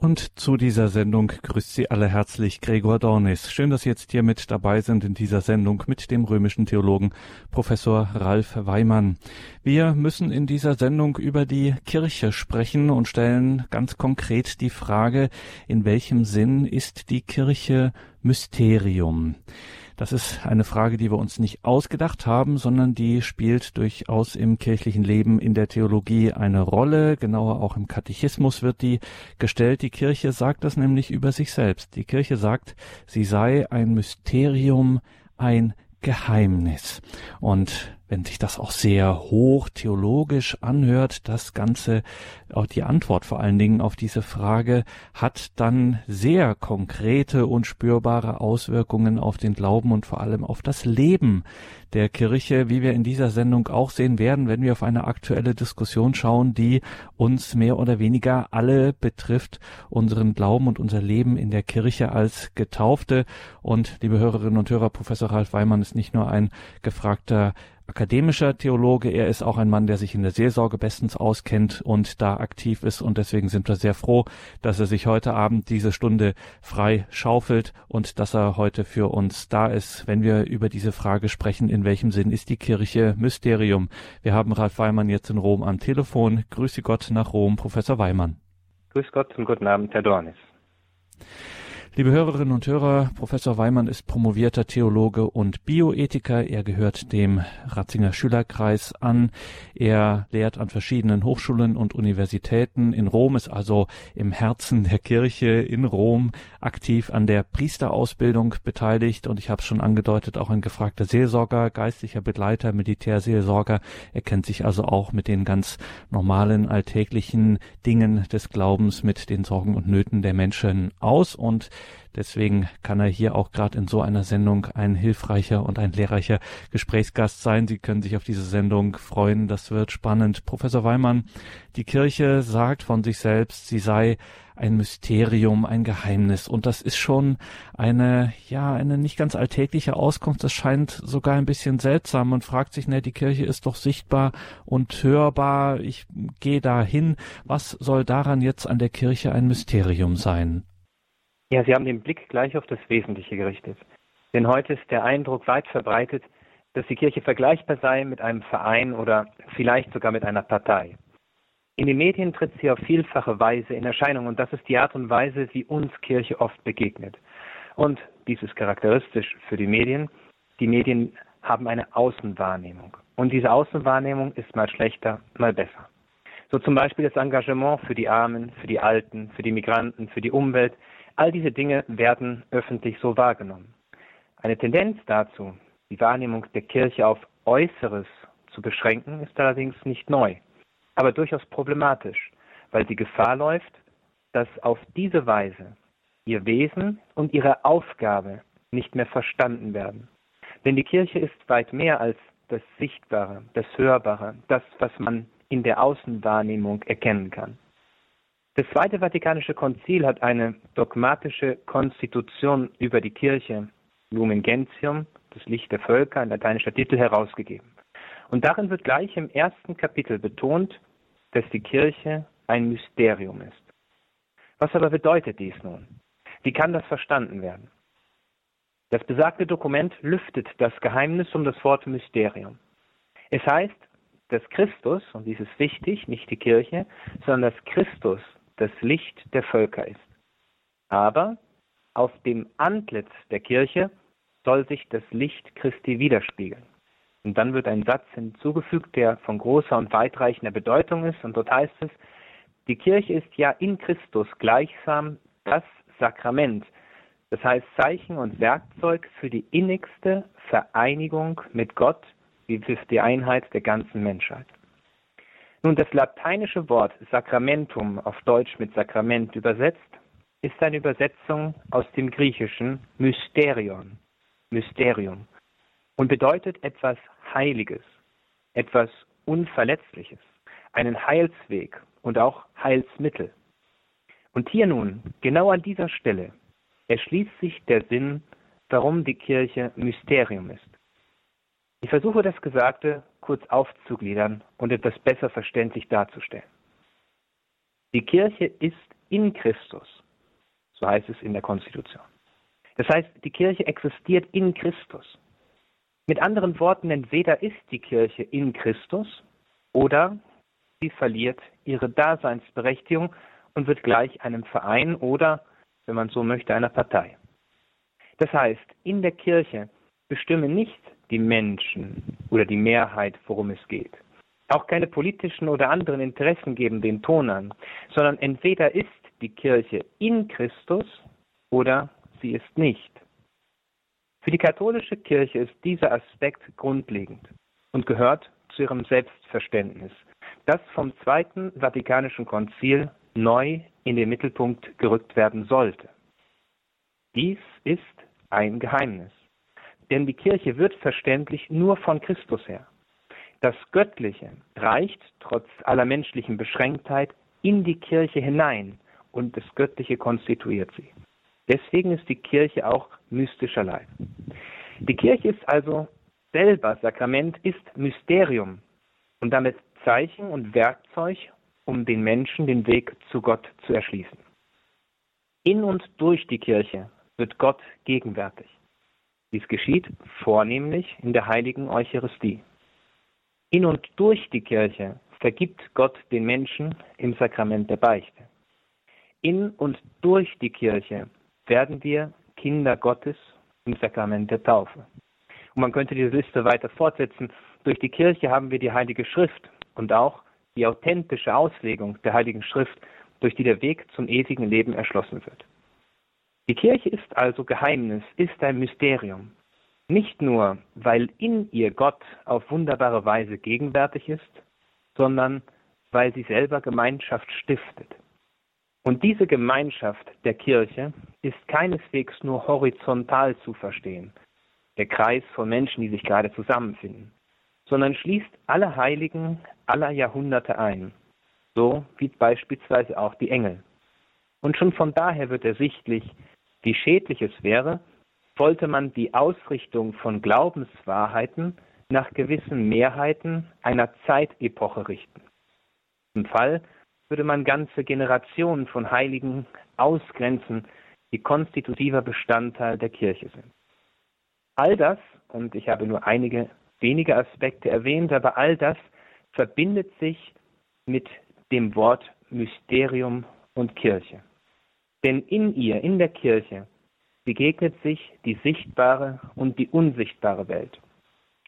Und zu dieser Sendung grüßt Sie alle herzlich Gregor Dornis. Schön, dass Sie jetzt hier mit dabei sind in dieser Sendung mit dem römischen Theologen Professor Ralf Weimann. Wir müssen in dieser Sendung über die Kirche sprechen und stellen ganz konkret die Frage, in welchem Sinn ist die Kirche Mysterium? Das ist eine Frage, die wir uns nicht ausgedacht haben, sondern die spielt durchaus im kirchlichen Leben, in der Theologie eine Rolle. Genauer auch im Katechismus wird die gestellt. Die Kirche sagt das nämlich über sich selbst. Die Kirche sagt, sie sei ein Mysterium, ein Geheimnis. Und wenn sich das auch sehr hoch theologisch anhört, das Ganze, auch die Antwort vor allen Dingen auf diese Frage, hat dann sehr konkrete und spürbare Auswirkungen auf den Glauben und vor allem auf das Leben der Kirche, wie wir in dieser Sendung auch sehen werden, wenn wir auf eine aktuelle Diskussion schauen, die uns mehr oder weniger alle betrifft, unseren Glauben und unser Leben in der Kirche als Getaufte. Und liebe Hörerinnen und Hörer, Professor Ralf Weimann ist nicht nur ein gefragter akademischer Theologe. Er ist auch ein Mann, der sich in der Seelsorge bestens auskennt und da aktiv ist. Und deswegen sind wir sehr froh, dass er sich heute Abend diese Stunde frei schaufelt und dass er heute für uns da ist, wenn wir über diese Frage sprechen, in welchem Sinn ist die Kirche Mysterium. Wir haben Ralf Weimann jetzt in Rom am Telefon. Grüße Gott nach Rom, Professor Weimann. Grüß Gott und guten Abend, Herr Dornis. Liebe Hörerinnen und Hörer, Professor Weimann ist promovierter Theologe und Bioethiker. Er gehört dem Ratzinger Schülerkreis an. Er lehrt an verschiedenen Hochschulen und Universitäten in Rom, ist also im Herzen der Kirche in Rom aktiv an der Priesterausbildung beteiligt und ich habe es schon angedeutet, auch ein gefragter Seelsorger, geistlicher Begleiter, Militärseelsorger. Er kennt sich also auch mit den ganz normalen alltäglichen Dingen des Glaubens, mit den Sorgen und Nöten der Menschen aus und Deswegen kann er hier auch gerade in so einer Sendung ein hilfreicher und ein lehrreicher Gesprächsgast sein. Sie können sich auf diese Sendung freuen. Das wird spannend. Professor Weimann, die Kirche sagt von sich selbst, sie sei ein Mysterium, ein Geheimnis. Und das ist schon eine, ja, eine nicht ganz alltägliche Auskunft. Das scheint sogar ein bisschen seltsam. Man fragt sich, ne, die Kirche ist doch sichtbar und hörbar. Ich gehe da hin. Was soll daran jetzt an der Kirche ein Mysterium sein? Ja, Sie haben den Blick gleich auf das Wesentliche gerichtet. Denn heute ist der Eindruck weit verbreitet, dass die Kirche vergleichbar sei mit einem Verein oder vielleicht sogar mit einer Partei. In den Medien tritt sie auf vielfache Weise in Erscheinung und das ist die Art und Weise, wie uns Kirche oft begegnet. Und dies ist charakteristisch für die Medien. Die Medien haben eine Außenwahrnehmung und diese Außenwahrnehmung ist mal schlechter, mal besser. So zum Beispiel das Engagement für die Armen, für die Alten, für die Migranten, für die Umwelt, All diese Dinge werden öffentlich so wahrgenommen. Eine Tendenz dazu, die Wahrnehmung der Kirche auf Äußeres zu beschränken, ist allerdings nicht neu, aber durchaus problematisch, weil sie Gefahr läuft, dass auf diese Weise ihr Wesen und ihre Aufgabe nicht mehr verstanden werden. Denn die Kirche ist weit mehr als das Sichtbare, das Hörbare, das, was man in der Außenwahrnehmung erkennen kann. Das Zweite Vatikanische Konzil hat eine dogmatische Konstitution über die Kirche, Lumen Gentium, das Licht der Völker, ein lateinischer Titel, herausgegeben. Und darin wird gleich im ersten Kapitel betont, dass die Kirche ein Mysterium ist. Was aber bedeutet dies nun? Wie kann das verstanden werden? Das besagte Dokument lüftet das Geheimnis um das Wort Mysterium. Es heißt, dass Christus, und dies ist wichtig, nicht die Kirche, sondern dass Christus das Licht der Völker ist. Aber auf dem Antlitz der Kirche soll sich das Licht Christi widerspiegeln. Und dann wird ein Satz hinzugefügt, der von großer und weitreichender Bedeutung ist. Und dort heißt es, die Kirche ist ja in Christus gleichsam das Sakrament, das heißt Zeichen und Werkzeug für die innigste Vereinigung mit Gott, wie für die Einheit der ganzen Menschheit. Nun, das lateinische Wort Sacramentum, auf Deutsch mit Sakrament übersetzt, ist eine Übersetzung aus dem Griechischen Mysterion, Mysterium, und bedeutet etwas Heiliges, etwas Unverletzliches, einen Heilsweg und auch Heilsmittel. Und hier nun, genau an dieser Stelle, erschließt sich der Sinn, warum die Kirche Mysterium ist. Ich versuche das Gesagte kurz aufzugliedern und etwas besser verständlich darzustellen. Die Kirche ist in Christus. So heißt es in der Konstitution. Das heißt, die Kirche existiert in Christus. Mit anderen Worten, entweder ist die Kirche in Christus oder sie verliert ihre Daseinsberechtigung und wird gleich einem Verein oder, wenn man so möchte, einer Partei. Das heißt, in der Kirche bestimmen nicht die Menschen oder die Mehrheit, worum es geht. Auch keine politischen oder anderen Interessen geben den Ton an, sondern entweder ist die Kirche in Christus oder sie ist nicht. Für die katholische Kirche ist dieser Aspekt grundlegend und gehört zu ihrem Selbstverständnis, das vom Zweiten Vatikanischen Konzil neu in den Mittelpunkt gerückt werden sollte. Dies ist ein Geheimnis, denn die Kirche wird verständlich nur von Christus her. Das Göttliche reicht trotz aller menschlichen Beschränktheit in die Kirche hinein und das Göttliche konstituiert sie. Deswegen ist die Kirche auch mystischer Leib. Die Kirche ist also selber Sakrament, ist Mysterium und damit Zeichen und Werkzeug, um den Menschen den Weg zu Gott zu erschließen. In und durch die Kirche wird Gott gegenwärtig. Dies geschieht vornehmlich in der heiligen Eucharistie. In und durch die Kirche vergibt Gott den Menschen im Sakrament der Beichte. In und durch die Kirche werden wir Kinder Gottes im Sakrament der Taufe. Und man könnte diese Liste weiter fortsetzen. Durch die Kirche haben wir die Heilige Schrift und auch die authentische Auslegung der Heiligen Schrift, durch die der Weg zum ewigen Leben erschlossen wird. Die Kirche ist also Geheimnis, ist ein Mysterium. Nicht nur, weil in ihr Gott auf wunderbare Weise gegenwärtig ist, sondern weil sie selber Gemeinschaft stiftet. Und diese Gemeinschaft der Kirche ist keineswegs nur horizontal zu verstehen, der Kreis von Menschen, die sich gerade zusammenfinden, sondern schließt alle Heiligen aller Jahrhunderte ein, so wie beispielsweise auch die Engel. Und schon von daher wird ersichtlich, wie schädlich es wäre, wollte man die Ausrichtung von Glaubenswahrheiten nach gewissen Mehrheiten einer Zeitepoche richten. Im Fall würde man ganze Generationen von Heiligen ausgrenzen, die konstitutiver Bestandteil der Kirche sind. All das, und ich habe nur einige wenige Aspekte erwähnt, aber all das verbindet sich mit dem Wort Mysterium und Kirche. Denn in ihr, in der Kirche, begegnet sich die sichtbare und die unsichtbare Welt.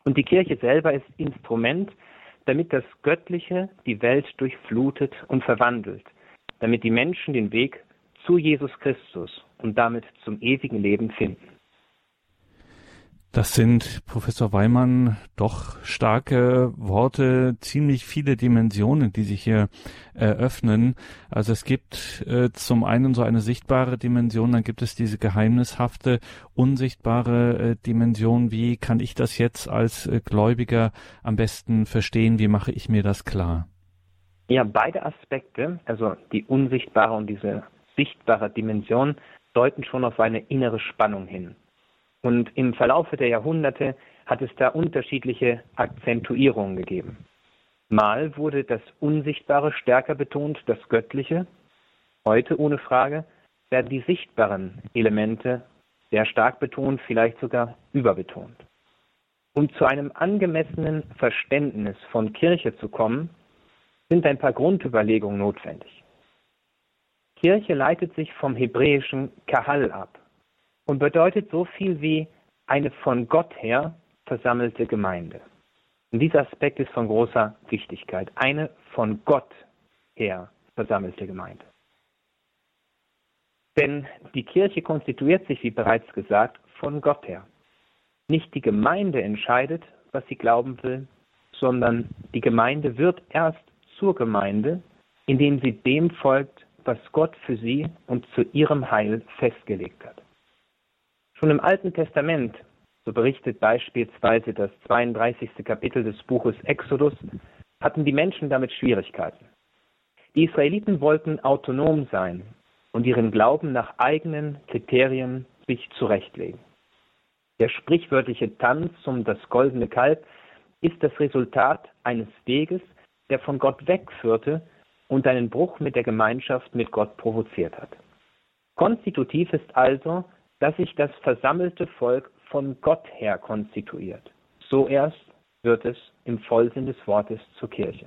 Und die Kirche selber ist Instrument damit das Göttliche die Welt durchflutet und verwandelt, damit die Menschen den Weg zu Jesus Christus und damit zum ewigen Leben finden. Das sind, Professor Weimann, doch starke Worte, ziemlich viele Dimensionen, die sich hier eröffnen. Also es gibt äh, zum einen so eine sichtbare Dimension, dann gibt es diese geheimnishafte, unsichtbare äh, Dimension. Wie kann ich das jetzt als äh, Gläubiger am besten verstehen? Wie mache ich mir das klar? Ja, beide Aspekte, also die unsichtbare und diese sichtbare Dimension, deuten schon auf eine innere Spannung hin. Und im Verlaufe der Jahrhunderte hat es da unterschiedliche Akzentuierungen gegeben. Mal wurde das Unsichtbare stärker betont, das Göttliche. Heute ohne Frage werden die sichtbaren Elemente sehr stark betont, vielleicht sogar überbetont. Um zu einem angemessenen Verständnis von Kirche zu kommen, sind ein paar Grundüberlegungen notwendig. Kirche leitet sich vom hebräischen Kahal ab und bedeutet so viel wie eine von Gott her versammelte Gemeinde. Und dieser Aspekt ist von großer Wichtigkeit. Eine von Gott her versammelte Gemeinde. Denn die Kirche konstituiert sich, wie bereits gesagt, von Gott her. Nicht die Gemeinde entscheidet, was sie glauben will, sondern die Gemeinde wird erst zur Gemeinde, indem sie dem folgt, was Gott für sie und zu ihrem Heil festgelegt hat. Schon im Alten Testament, so berichtet beispielsweise das 32. Kapitel des Buches Exodus, hatten die Menschen damit Schwierigkeiten. Die Israeliten wollten autonom sein und ihren Glauben nach eigenen Kriterien sich zurechtlegen. Der sprichwörtliche Tanz um das goldene Kalb ist das Resultat eines Weges, der von Gott wegführte und einen Bruch mit der Gemeinschaft mit Gott provoziert hat. Konstitutiv ist also, dass sich das versammelte Volk von Gott her konstituiert. So erst wird es im Vollsinn des Wortes zur Kirche.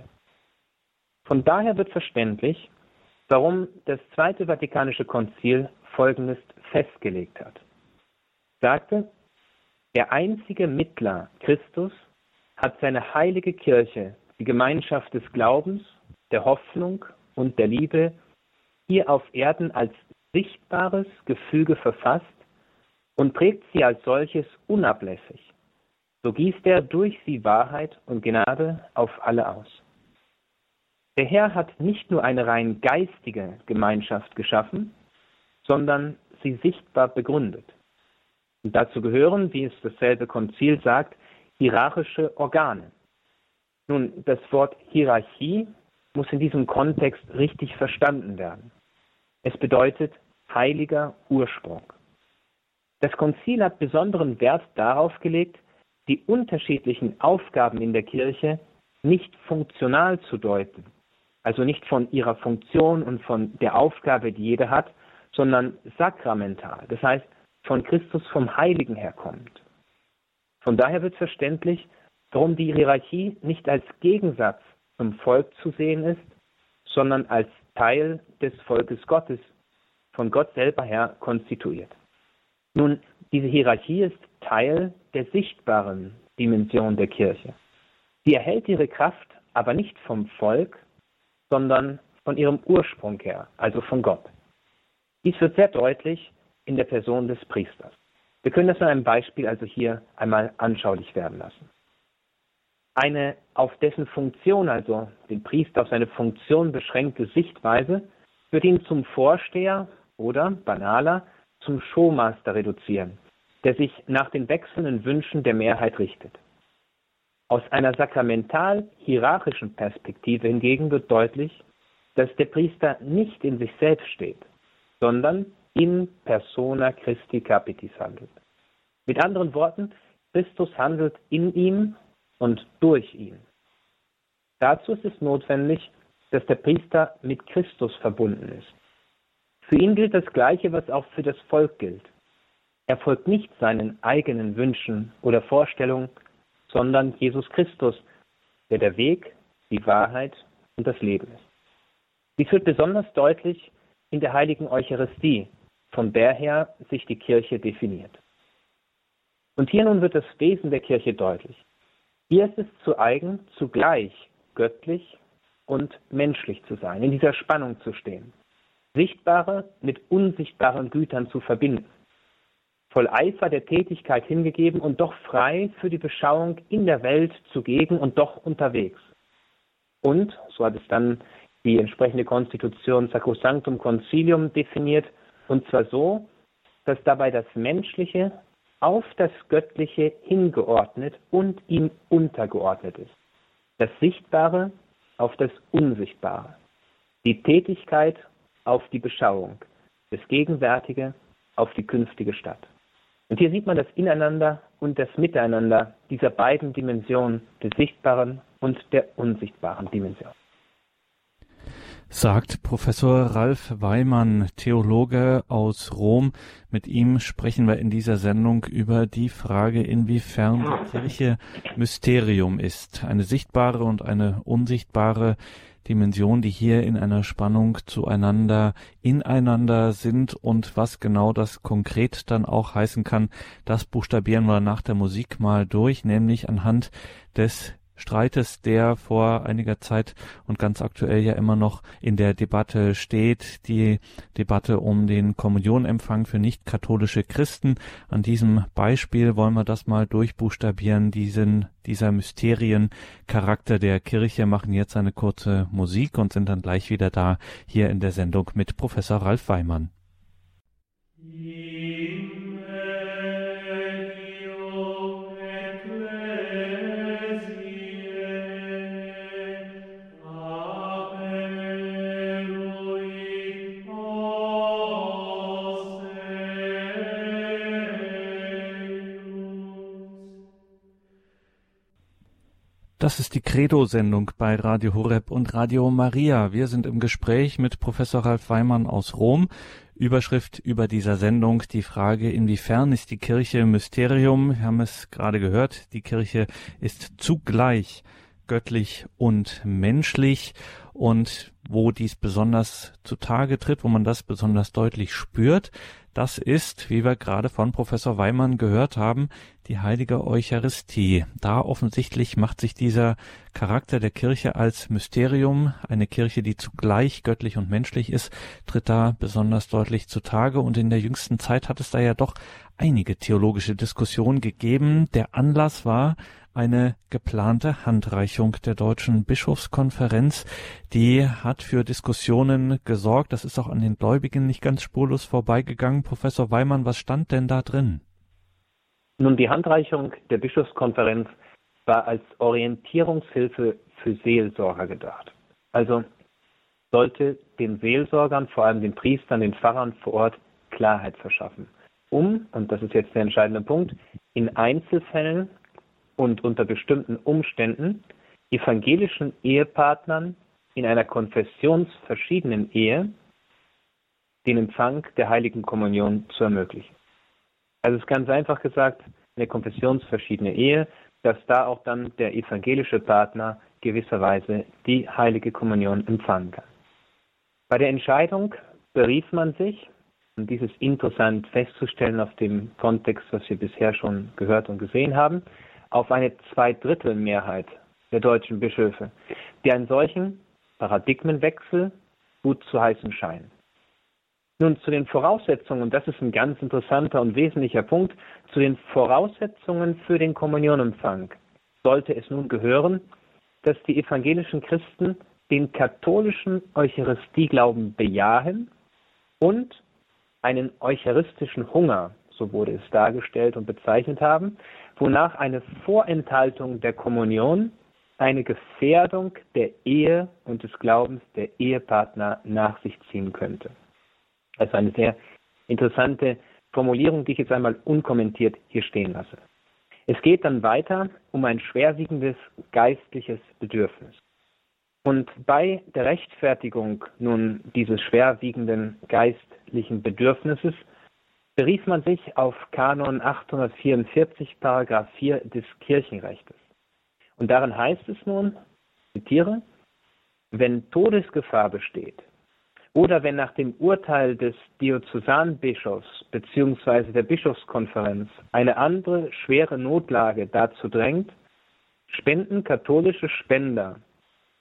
Von daher wird verständlich, warum das Zweite Vatikanische Konzil Folgendes festgelegt hat. Sagte, der einzige Mittler, Christus, hat seine heilige Kirche, die Gemeinschaft des Glaubens, der Hoffnung und der Liebe, hier auf Erden als sichtbares Gefüge verfasst und prägt sie als solches unablässig. So gießt er durch sie Wahrheit und Gnade auf alle aus. Der Herr hat nicht nur eine rein geistige Gemeinschaft geschaffen, sondern sie sichtbar begründet. Und dazu gehören, wie es dasselbe Konzil sagt, hierarchische Organe. Nun, das Wort Hierarchie muss in diesem Kontext richtig verstanden werden. Es bedeutet heiliger Ursprung. Das Konzil hat besonderen Wert darauf gelegt, die unterschiedlichen Aufgaben in der Kirche nicht funktional zu deuten, also nicht von ihrer Funktion und von der Aufgabe, die jeder hat, sondern sakramental, das heißt von Christus vom Heiligen herkommt. Von daher wird verständlich, warum die Hierarchie nicht als Gegensatz zum Volk zu sehen ist, sondern als Teil des Volkes Gottes, von Gott selber her konstituiert. Nun, diese Hierarchie ist Teil der sichtbaren Dimension der Kirche. Sie erhält ihre Kraft aber nicht vom Volk, sondern von ihrem Ursprung her, also von Gott. Dies wird sehr deutlich in der Person des Priesters. Wir können das an einem Beispiel also hier einmal anschaulich werden lassen. Eine auf dessen Funktion, also den Priester auf seine Funktion beschränkte Sichtweise, wird ihn zum Vorsteher oder, banaler, zum Showmaster reduzieren, der sich nach den wechselnden Wünschen der Mehrheit richtet. Aus einer sakramental-hierarchischen Perspektive hingegen wird deutlich, dass der Priester nicht in sich selbst steht, sondern in persona Christi Capitis handelt. Mit anderen Worten, Christus handelt in ihm und durch ihn. Dazu ist es notwendig, dass der Priester mit Christus verbunden ist. Für ihn gilt das Gleiche, was auch für das Volk gilt. Er folgt nicht seinen eigenen Wünschen oder Vorstellungen, sondern Jesus Christus, der der Weg, die Wahrheit und das Leben ist. Dies wird besonders deutlich in der heiligen Eucharistie, von der her sich die Kirche definiert. Und hier nun wird das Wesen der Kirche deutlich. Hier ist es zu eigen, zugleich göttlich und menschlich zu sein, in dieser Spannung zu stehen, sichtbare mit unsichtbaren Gütern zu verbinden, voll Eifer der Tätigkeit hingegeben und doch frei für die Beschauung in der Welt zugegen und doch unterwegs. Und, so hat es dann die entsprechende Konstitution Sacrosanctum Concilium definiert, und zwar so, dass dabei das Menschliche auf das Göttliche hingeordnet und ihm untergeordnet ist. Das Sichtbare auf das Unsichtbare. Die Tätigkeit auf die Beschauung. Das Gegenwärtige auf die künftige Stadt. Und hier sieht man das Ineinander und das Miteinander dieser beiden Dimensionen, der sichtbaren und der unsichtbaren Dimension sagt Professor Ralf Weimann, Theologe aus Rom. Mit ihm sprechen wir in dieser Sendung über die Frage, inwiefern die Kirche Mysterium ist. Eine sichtbare und eine unsichtbare Dimension, die hier in einer Spannung zueinander, ineinander sind und was genau das konkret dann auch heißen kann, das buchstabieren wir nach der Musik mal durch, nämlich anhand des Streites, der vor einiger Zeit und ganz aktuell ja immer noch in der Debatte steht, die Debatte um den Kommunionempfang für nicht-katholische Christen. An diesem Beispiel wollen wir das mal durchbuchstabieren, diesen, dieser Mysteriencharakter der Kirche, machen jetzt eine kurze Musik und sind dann gleich wieder da hier in der Sendung mit Professor Ralf Weimann. Das ist die Credo-Sendung bei Radio Horeb und Radio Maria. Wir sind im Gespräch mit Professor Ralf Weimann aus Rom. Überschrift über dieser Sendung die Frage, inwiefern ist die Kirche Mysterium? Wir haben es gerade gehört, die Kirche ist zugleich göttlich und menschlich und wo dies besonders zutage tritt, wo man das besonders deutlich spürt, das ist, wie wir gerade von Professor Weimann gehört haben, die heilige Eucharistie. Da offensichtlich macht sich dieser Charakter der Kirche als Mysterium, eine Kirche, die zugleich göttlich und menschlich ist, tritt da besonders deutlich zutage. Und in der jüngsten Zeit hat es da ja doch einige theologische Diskussionen gegeben. Der Anlass war eine geplante Handreichung der Deutschen Bischofskonferenz. Die hat für Diskussionen gesorgt. Das ist auch an den Gläubigen nicht ganz spurlos vorbeigegangen. Professor Weimann, was stand denn da drin? Nun, die Handreichung der Bischofskonferenz war als Orientierungshilfe für Seelsorger gedacht. Also sollte den Seelsorgern, vor allem den Priestern, den Pfarrern vor Ort Klarheit verschaffen, um, und das ist jetzt der entscheidende Punkt, in Einzelfällen und unter bestimmten Umständen evangelischen Ehepartnern in einer konfessionsverschiedenen Ehe den Empfang der heiligen Kommunion zu ermöglichen. Also es ist ganz einfach gesagt, eine konfessionsverschiedene Ehe, dass da auch dann der evangelische Partner gewisserweise die heilige Kommunion empfangen kann. Bei der Entscheidung berief man sich, und dies ist interessant festzustellen auf dem Kontext, was wir bisher schon gehört und gesehen haben, auf eine Zweidrittelmehrheit der deutschen Bischöfe, die einen solchen Paradigmenwechsel gut zu heißen scheinen. Nun zu den Voraussetzungen, und das ist ein ganz interessanter und wesentlicher Punkt, zu den Voraussetzungen für den Kommunionempfang sollte es nun gehören, dass die evangelischen Christen den katholischen Eucharistieglauben bejahen und einen eucharistischen Hunger, so wurde es dargestellt und bezeichnet haben, wonach eine Vorenthaltung der Kommunion eine Gefährdung der Ehe und des Glaubens der Ehepartner nach sich ziehen könnte. Also eine sehr interessante Formulierung, die ich jetzt einmal unkommentiert hier stehen lasse. Es geht dann weiter um ein schwerwiegendes geistliches Bedürfnis. Und bei der Rechtfertigung nun dieses schwerwiegenden geistlichen Bedürfnisses berief man sich auf Kanon 844, Paragraph 4 des Kirchenrechts. Und darin heißt es nun, zitiere, wenn Todesgefahr besteht oder wenn nach dem Urteil des Diözesanbischofs bzw. der Bischofskonferenz eine andere schwere Notlage dazu drängt, spenden katholische Spender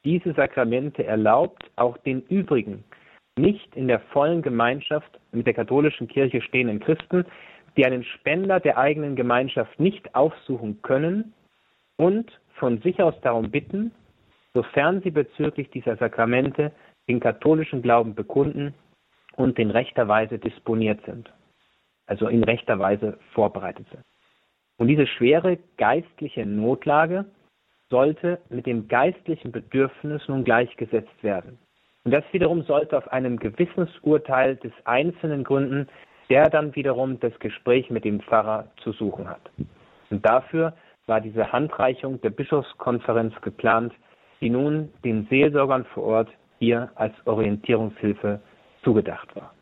diese Sakramente erlaubt, auch den übrigen nicht in der vollen Gemeinschaft mit der katholischen Kirche stehenden Christen, die einen Spender der eigenen Gemeinschaft nicht aufsuchen können und von sich aus darum bitten, sofern sie bezüglich dieser Sakramente den katholischen Glauben bekunden und in rechter Weise disponiert sind, also in rechter Weise vorbereitet sind. Und diese schwere geistliche Notlage sollte mit dem geistlichen Bedürfnis nun gleichgesetzt werden. Und das wiederum sollte auf einem Gewissensurteil des Einzelnen gründen, der dann wiederum das Gespräch mit dem Pfarrer zu suchen hat. Und dafür war diese Handreichung der Bischofskonferenz geplant, die nun den Seelsorgern vor Ort hier als Orientierungshilfe zugedacht war.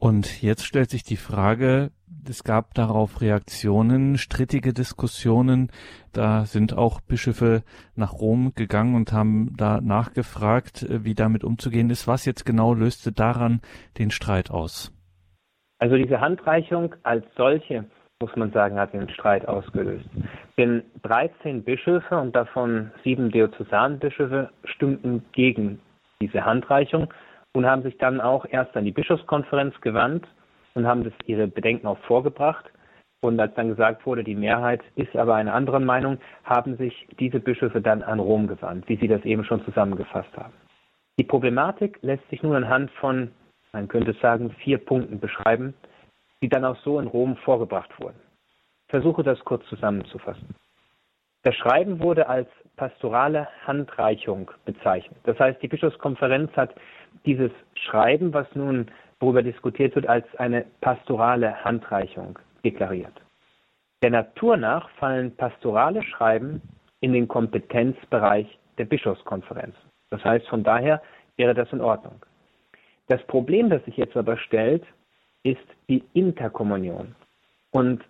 Und jetzt stellt sich die Frage, es gab darauf Reaktionen, strittige Diskussionen. Da sind auch Bischöfe nach Rom gegangen und haben da nachgefragt, äh, wie damit umzugehen ist. Was jetzt genau löste daran den Streit aus? Also diese Handreichung als solche, muss man sagen, hat den Streit ausgelöst. Denn 13 Bischöfe und davon sieben Diözesanbischöfe stimmten gegen diese Handreichung und haben sich dann auch erst an die Bischofskonferenz gewandt und haben das ihre Bedenken auch vorgebracht. Und als dann gesagt wurde, die Mehrheit ist aber eine andere Meinung, haben sich diese Bischöfe dann an Rom gewandt, wie Sie das eben schon zusammengefasst haben. Die Problematik lässt sich nun anhand von, man könnte sagen, vier Punkten beschreiben, die dann auch so in Rom vorgebracht wurden. Ich versuche das kurz zusammenzufassen. Das Schreiben wurde als pastorale Handreichung bezeichnet. Das heißt, die Bischofskonferenz hat dieses Schreiben, was nun worüber diskutiert wird, als eine pastorale Handreichung deklariert. Der Natur nach fallen pastorale Schreiben in den Kompetenzbereich der Bischofskonferenz. Das heißt, von daher wäre das in Ordnung. Das Problem, das sich jetzt aber stellt, ist die Interkommunion. Und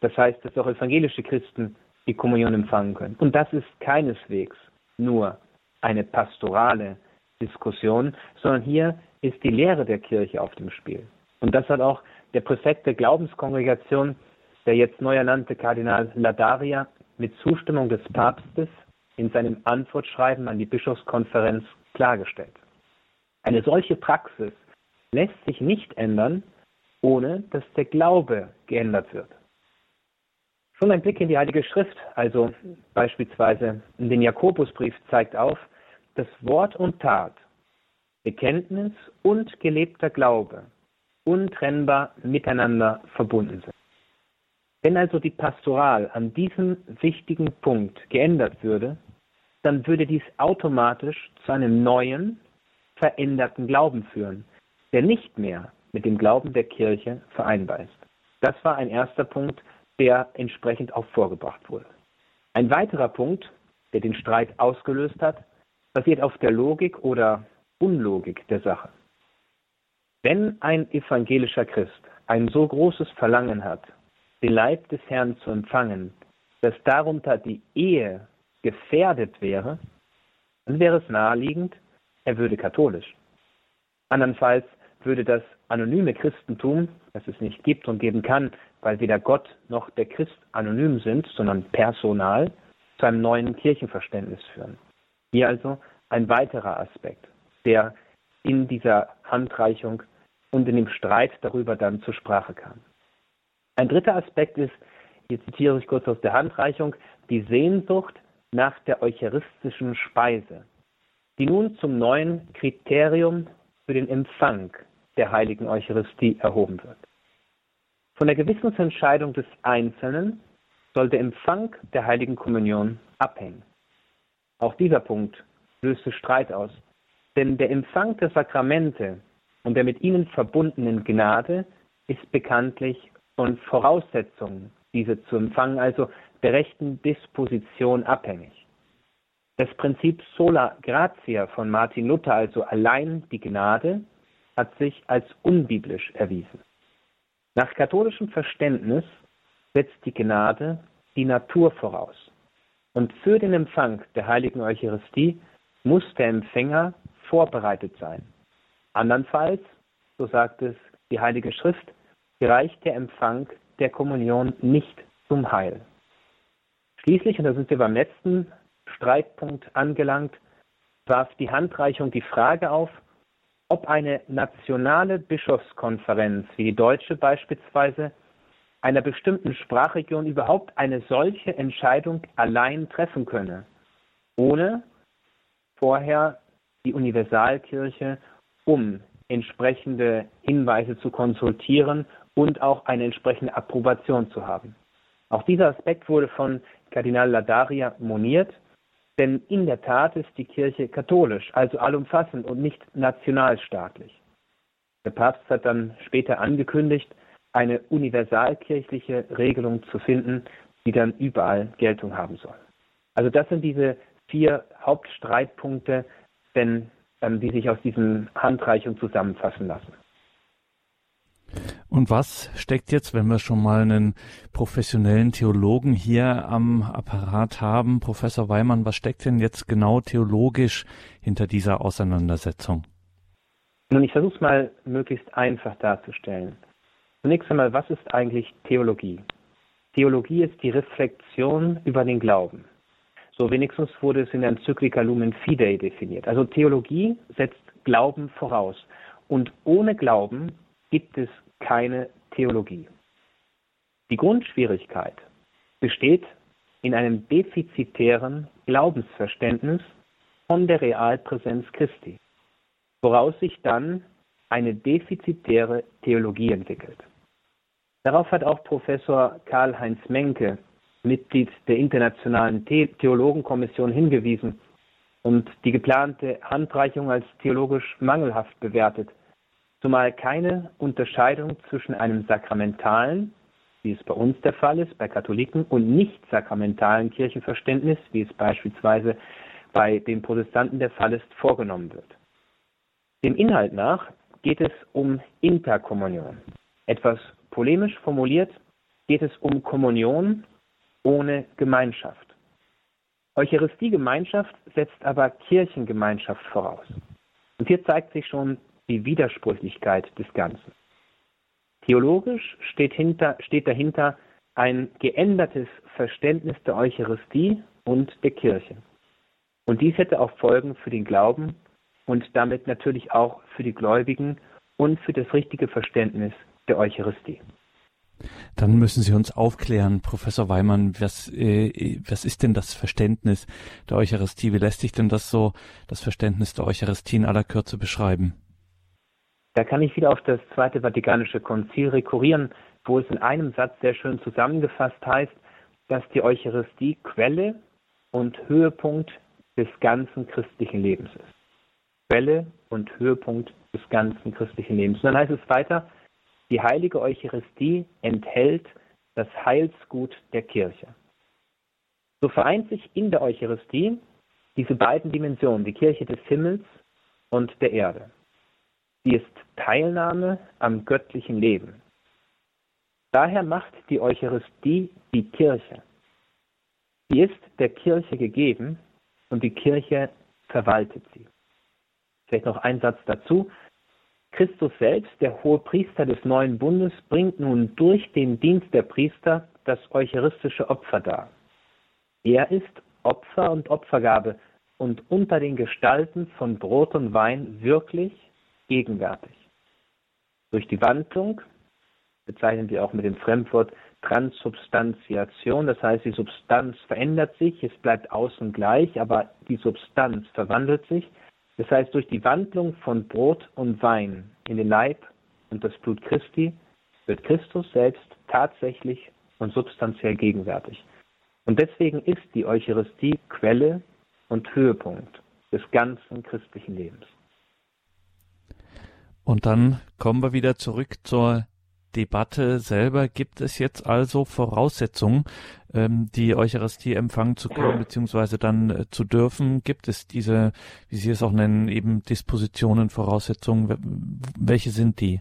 das heißt, dass auch evangelische Christen die Kommunion empfangen können. Und das ist keineswegs nur eine pastorale Diskussion, sondern hier ist die Lehre der Kirche auf dem Spiel. Und das hat auch der Präfekt der Glaubenskongregation, der jetzt neu ernannte Kardinal Ladaria, mit Zustimmung des Papstes in seinem Antwortschreiben an die Bischofskonferenz klargestellt. Eine solche Praxis lässt sich nicht ändern, ohne dass der Glaube geändert wird. Schon ein Blick in die Heilige Schrift, also beispielsweise in den Jakobusbrief, zeigt auf, dass Wort und Tat, Bekenntnis und gelebter Glaube untrennbar miteinander verbunden sind. Wenn also die Pastoral an diesem wichtigen Punkt geändert würde, dann würde dies automatisch zu einem neuen, veränderten Glauben führen, der nicht mehr mit dem Glauben der Kirche vereinbar ist. Das war ein erster Punkt, der entsprechend auch vorgebracht wurde. Ein weiterer Punkt, der den Streit ausgelöst hat, basiert auf der Logik oder Unlogik der Sache. Wenn ein evangelischer Christ ein so großes Verlangen hat, den Leib des Herrn zu empfangen, dass darunter die Ehe gefährdet wäre, dann wäre es naheliegend, er würde katholisch. Andernfalls würde das anonyme Christentum, das es nicht gibt und geben kann, weil weder Gott noch der Christ anonym sind, sondern personal, zu einem neuen Kirchenverständnis führen. Hier also ein weiterer Aspekt, der in dieser Handreichung und in dem Streit darüber dann zur Sprache kam. Ein dritter Aspekt ist, hier zitiere ich kurz aus der Handreichung, die Sehnsucht nach der eucharistischen Speise, die nun zum neuen Kriterium für den Empfang der heiligen Eucharistie erhoben wird. Von der Gewissensentscheidung des Einzelnen soll der Empfang der heiligen Kommunion abhängen. Auch dieser Punkt löste Streit aus, denn der Empfang der Sakramente und der mit ihnen verbundenen Gnade ist bekanntlich von Voraussetzungen, diese zu empfangen, also der rechten Disposition abhängig. Das Prinzip sola gratia von Martin Luther, also allein die Gnade, hat sich als unbiblisch erwiesen. Nach katholischem Verständnis setzt die Gnade die Natur voraus. Und für den Empfang der heiligen Eucharistie muss der Empfänger vorbereitet sein. Andernfalls, so sagt es die Heilige Schrift, gereicht der Empfang der Kommunion nicht zum Heil. Schließlich, und da sind wir beim letzten Streitpunkt angelangt, warf die Handreichung die Frage auf, ob eine nationale Bischofskonferenz wie die deutsche beispielsweise einer bestimmten Sprachregion überhaupt eine solche Entscheidung allein treffen könne, ohne vorher die Universalkirche um entsprechende Hinweise zu konsultieren und auch eine entsprechende Approbation zu haben. Auch dieser Aspekt wurde von Kardinal Ladaria moniert denn in der Tat ist die Kirche katholisch, also allumfassend und nicht nationalstaatlich. Der Papst hat dann später angekündigt, eine universalkirchliche Regelung zu finden, die dann überall Geltung haben soll. Also das sind diese vier Hauptstreitpunkte, denn, ähm, die sich aus diesen Handreichungen zusammenfassen lassen. Und was steckt jetzt, wenn wir schon mal einen professionellen Theologen hier am Apparat haben, Professor Weimann, was steckt denn jetzt genau theologisch hinter dieser Auseinandersetzung? Nun, ich versuche es mal möglichst einfach darzustellen. Zunächst einmal, was ist eigentlich Theologie? Theologie ist die Reflexion über den Glauben. So wenigstens wurde es in der Enzyklika Lumen Fidei definiert. Also Theologie setzt Glauben voraus. Und ohne Glauben gibt es keine Theologie. Die Grundschwierigkeit besteht in einem defizitären Glaubensverständnis von der Realpräsenz Christi, woraus sich dann eine defizitäre Theologie entwickelt. Darauf hat auch Professor Karl-Heinz Menke, Mitglied der Internationalen Theologenkommission, hingewiesen und die geplante Handreichung als theologisch mangelhaft bewertet zumal keine Unterscheidung zwischen einem sakramentalen wie es bei uns der Fall ist, bei Katholiken, und nicht sakramentalen Kirchenverständnis, wie es beispielsweise bei den Protestanten der Fall ist, vorgenommen wird. Dem Inhalt nach geht es um Interkommunion. Etwas polemisch formuliert geht es um Kommunion ohne Gemeinschaft. Eucharistie-Gemeinschaft setzt aber Kirchengemeinschaft voraus. Und hier zeigt sich schon die Widersprüchlichkeit des Ganzen. Theologisch steht, hinter, steht dahinter ein geändertes Verständnis der Eucharistie und der Kirche. Und dies hätte auch Folgen für den Glauben und damit natürlich auch für die Gläubigen und für das richtige Verständnis der Eucharistie. Dann müssen Sie uns aufklären, Professor Weimann, was, äh, was ist denn das Verständnis der Eucharistie? Wie lässt sich denn das so, das Verständnis der Eucharistie in aller Kürze beschreiben? Da kann ich wieder auf das Zweite Vatikanische Konzil rekurrieren, wo es in einem Satz sehr schön zusammengefasst heißt, dass die Eucharistie Quelle und Höhepunkt des ganzen christlichen Lebens ist. Quelle und Höhepunkt des ganzen christlichen Lebens. Und dann heißt es weiter, die heilige Eucharistie enthält das Heilsgut der Kirche. So vereint sich in der Eucharistie diese beiden Dimensionen, die Kirche des Himmels und der Erde. Sie ist Teilnahme am göttlichen Leben. Daher macht die Eucharistie die Kirche. Sie ist der Kirche gegeben und die Kirche verwaltet sie. Vielleicht noch ein Satz dazu. Christus selbst, der hohe Priester des neuen Bundes, bringt nun durch den Dienst der Priester das eucharistische Opfer dar. Er ist Opfer und Opfergabe und unter den Gestalten von Brot und Wein wirklich gegenwärtig. Durch die Wandlung bezeichnen wir auch mit dem Fremdwort Transubstantiation, das heißt, die Substanz verändert sich, es bleibt außen gleich, aber die Substanz verwandelt sich. Das heißt, durch die Wandlung von Brot und Wein in den Leib und das Blut Christi wird Christus selbst tatsächlich und substanziell gegenwärtig. Und deswegen ist die Eucharistie Quelle und Höhepunkt des ganzen christlichen Lebens. Und dann kommen wir wieder zurück zur Debatte selber. Gibt es jetzt also Voraussetzungen, ähm, die Eucharistie empfangen zu können, beziehungsweise dann äh, zu dürfen? Gibt es diese, wie Sie es auch nennen, eben Dispositionen, Voraussetzungen? Welche sind die?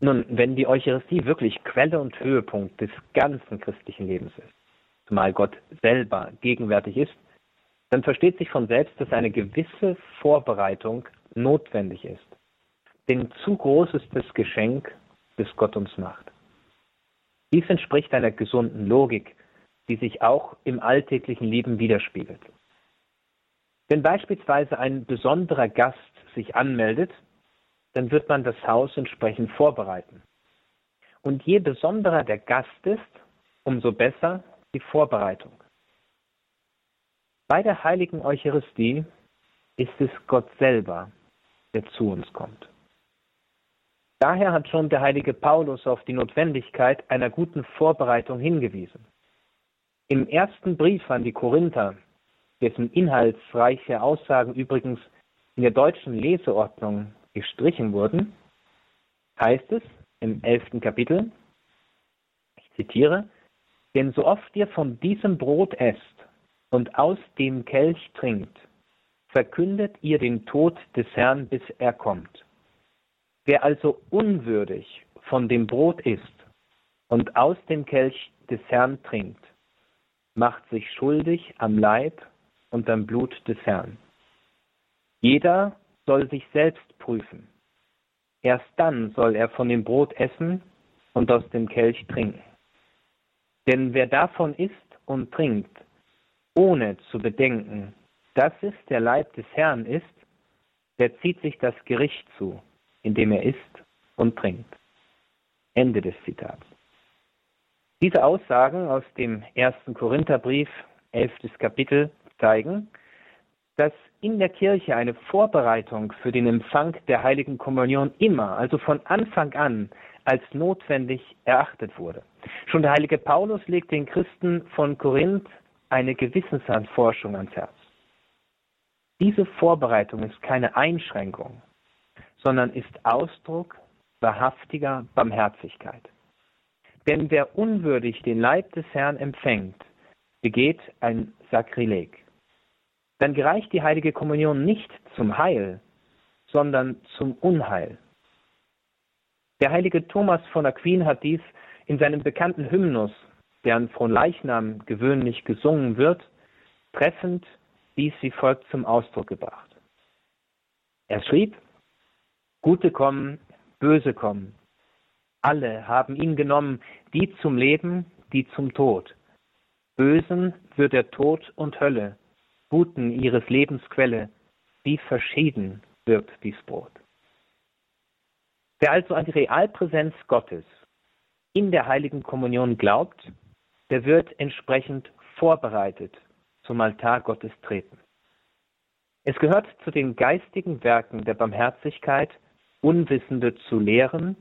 Nun, wenn die Eucharistie wirklich Quelle und Höhepunkt des ganzen christlichen Lebens ist, zumal Gott selber gegenwärtig ist, dann versteht sich von selbst, dass eine gewisse Vorbereitung notwendig ist. Denn zu groß ist das Geschenk, das Gott uns macht. Dies entspricht einer gesunden Logik, die sich auch im alltäglichen Leben widerspiegelt. Wenn beispielsweise ein besonderer Gast sich anmeldet, dann wird man das Haus entsprechend vorbereiten. Und je besonderer der Gast ist, umso besser die Vorbereitung. Bei der heiligen Eucharistie ist es Gott selber, der zu uns kommt. Daher hat schon der heilige Paulus auf die Notwendigkeit einer guten Vorbereitung hingewiesen. Im ersten Brief an die Korinther, dessen inhaltsreiche Aussagen übrigens in der deutschen Leseordnung gestrichen wurden, heißt es im elften Kapitel, ich zitiere, denn so oft ihr von diesem Brot esst und aus dem Kelch trinkt, verkündet ihr den Tod des Herrn, bis er kommt. Wer also unwürdig von dem Brot isst und aus dem Kelch des Herrn trinkt, macht sich schuldig am Leib und am Blut des Herrn. Jeder soll sich selbst prüfen. Erst dann soll er von dem Brot essen und aus dem Kelch trinken. Denn wer davon isst und trinkt, ohne zu bedenken, dass es der Leib des Herrn ist, der zieht sich das Gericht zu indem er isst und trinkt. Ende des Zitats. Diese Aussagen aus dem ersten Korintherbrief, elftes Kapitel, zeigen, dass in der Kirche eine Vorbereitung für den Empfang der heiligen Kommunion immer, also von Anfang an, als notwendig erachtet wurde. Schon der heilige Paulus legt den Christen von Korinth eine Gewissensanforschung ans Herz. Diese Vorbereitung ist keine Einschränkung, sondern ist Ausdruck wahrhaftiger Barmherzigkeit. Denn wer unwürdig den Leib des Herrn empfängt, begeht ein Sakrileg. Dann gereicht die heilige Kommunion nicht zum Heil, sondern zum Unheil. Der heilige Thomas von Aquin hat dies in seinem bekannten Hymnus, der an Fronleichnam gewöhnlich gesungen wird, treffend dies wie folgt zum Ausdruck gebracht. Er schrieb, Gute kommen, Böse kommen. Alle haben ihn genommen, die zum Leben, die zum Tod. Bösen wird der Tod und Hölle, Guten ihres Lebens Quelle, wie verschieden wird dies Brot. Wer also an die Realpräsenz Gottes in der heiligen Kommunion glaubt, der wird entsprechend vorbereitet zum Altar Gottes treten. Es gehört zu den geistigen Werken der Barmherzigkeit, Unwissende zu lehren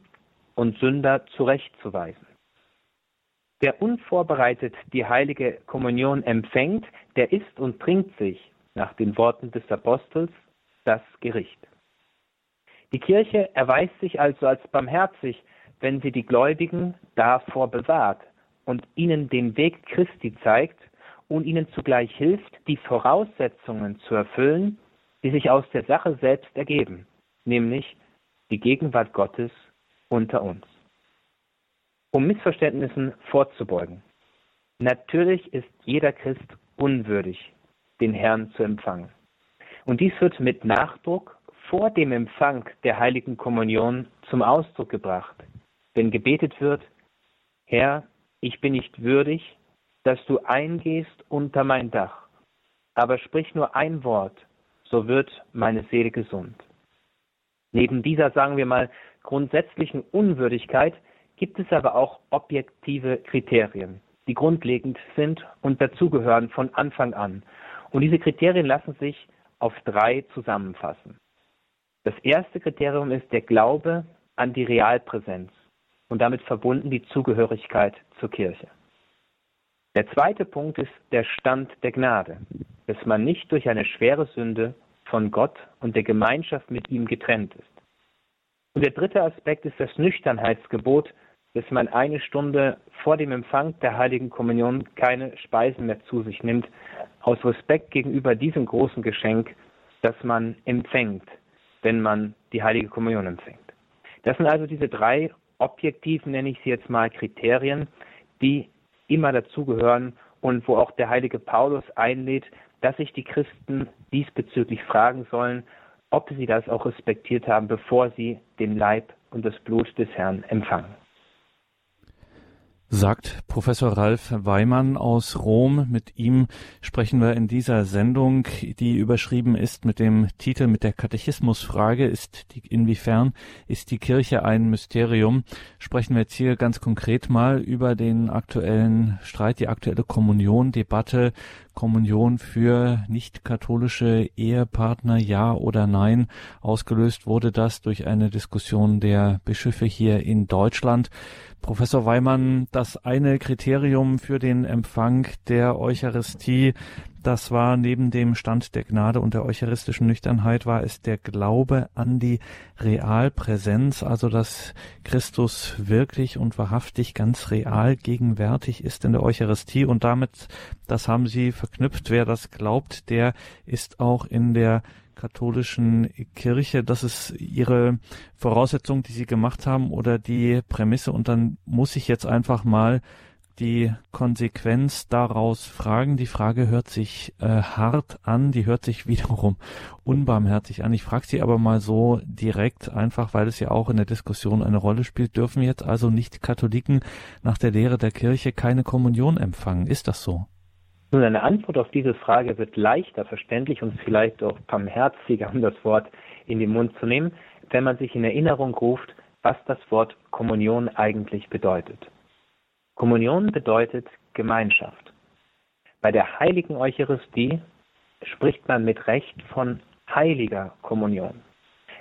und Sünder zurechtzuweisen. Wer unvorbereitet die heilige Kommunion empfängt, der isst und trinkt sich, nach den Worten des Apostels, das Gericht. Die Kirche erweist sich also als barmherzig, wenn sie die Gläubigen davor bewahrt und ihnen den Weg Christi zeigt und ihnen zugleich hilft, die Voraussetzungen zu erfüllen, die sich aus der Sache selbst ergeben, nämlich die Gegenwart Gottes unter uns. Um Missverständnissen vorzubeugen. Natürlich ist jeder Christ unwürdig, den Herrn zu empfangen. Und dies wird mit Nachdruck vor dem Empfang der heiligen Kommunion zum Ausdruck gebracht, wenn gebetet wird, Herr, ich bin nicht würdig, dass du eingehst unter mein Dach, aber sprich nur ein Wort, so wird meine Seele gesund. Neben dieser, sagen wir mal, grundsätzlichen Unwürdigkeit gibt es aber auch objektive Kriterien, die grundlegend sind und dazugehören von Anfang an. Und diese Kriterien lassen sich auf drei zusammenfassen. Das erste Kriterium ist der Glaube an die Realpräsenz und damit verbunden die Zugehörigkeit zur Kirche. Der zweite Punkt ist der Stand der Gnade, dass man nicht durch eine schwere Sünde von Gott und der Gemeinschaft mit ihm getrennt ist. Und der dritte Aspekt ist das Nüchternheitsgebot, dass man eine Stunde vor dem Empfang der heiligen Kommunion keine Speisen mehr zu sich nimmt, aus Respekt gegenüber diesem großen Geschenk, das man empfängt, wenn man die heilige Kommunion empfängt. Das sind also diese drei objektiven, nenne ich sie jetzt mal, Kriterien, die immer dazugehören und wo auch der heilige Paulus einlädt, dass sich die Christen diesbezüglich fragen sollen, ob sie das auch respektiert haben, bevor sie den Leib und das Blut des Herrn empfangen sagt Professor Ralf Weimann aus Rom. Mit ihm sprechen wir in dieser Sendung, die überschrieben ist mit dem Titel mit der Katechismusfrage, ist die, inwiefern ist die Kirche ein Mysterium? Sprechen wir jetzt hier ganz konkret mal über den aktuellen Streit, die aktuelle Kommunion, Debatte, Kommunion für nicht-katholische Ehepartner, ja oder nein. Ausgelöst wurde das durch eine Diskussion der Bischöfe hier in Deutschland. Professor Weimann, das eine Kriterium für den Empfang der Eucharistie, das war neben dem Stand der Gnade und der eucharistischen Nüchternheit, war es der Glaube an die Realpräsenz, also dass Christus wirklich und wahrhaftig ganz real gegenwärtig ist in der Eucharistie und damit, das haben Sie verknüpft, wer das glaubt, der ist auch in der katholischen Kirche. Das ist Ihre Voraussetzung, die Sie gemacht haben oder die Prämisse. Und dann muss ich jetzt einfach mal die Konsequenz daraus fragen. Die Frage hört sich äh, hart an, die hört sich wiederum unbarmherzig an. Ich frage Sie aber mal so direkt, einfach weil es ja auch in der Diskussion eine Rolle spielt. Dürfen jetzt also nicht Katholiken nach der Lehre der Kirche keine Kommunion empfangen? Ist das so? Nun, eine Antwort auf diese Frage wird leichter verständlich und vielleicht auch barmherziger, um das Wort in den Mund zu nehmen, wenn man sich in Erinnerung ruft, was das Wort Kommunion eigentlich bedeutet. Kommunion bedeutet Gemeinschaft. Bei der heiligen Eucharistie spricht man mit Recht von heiliger Kommunion.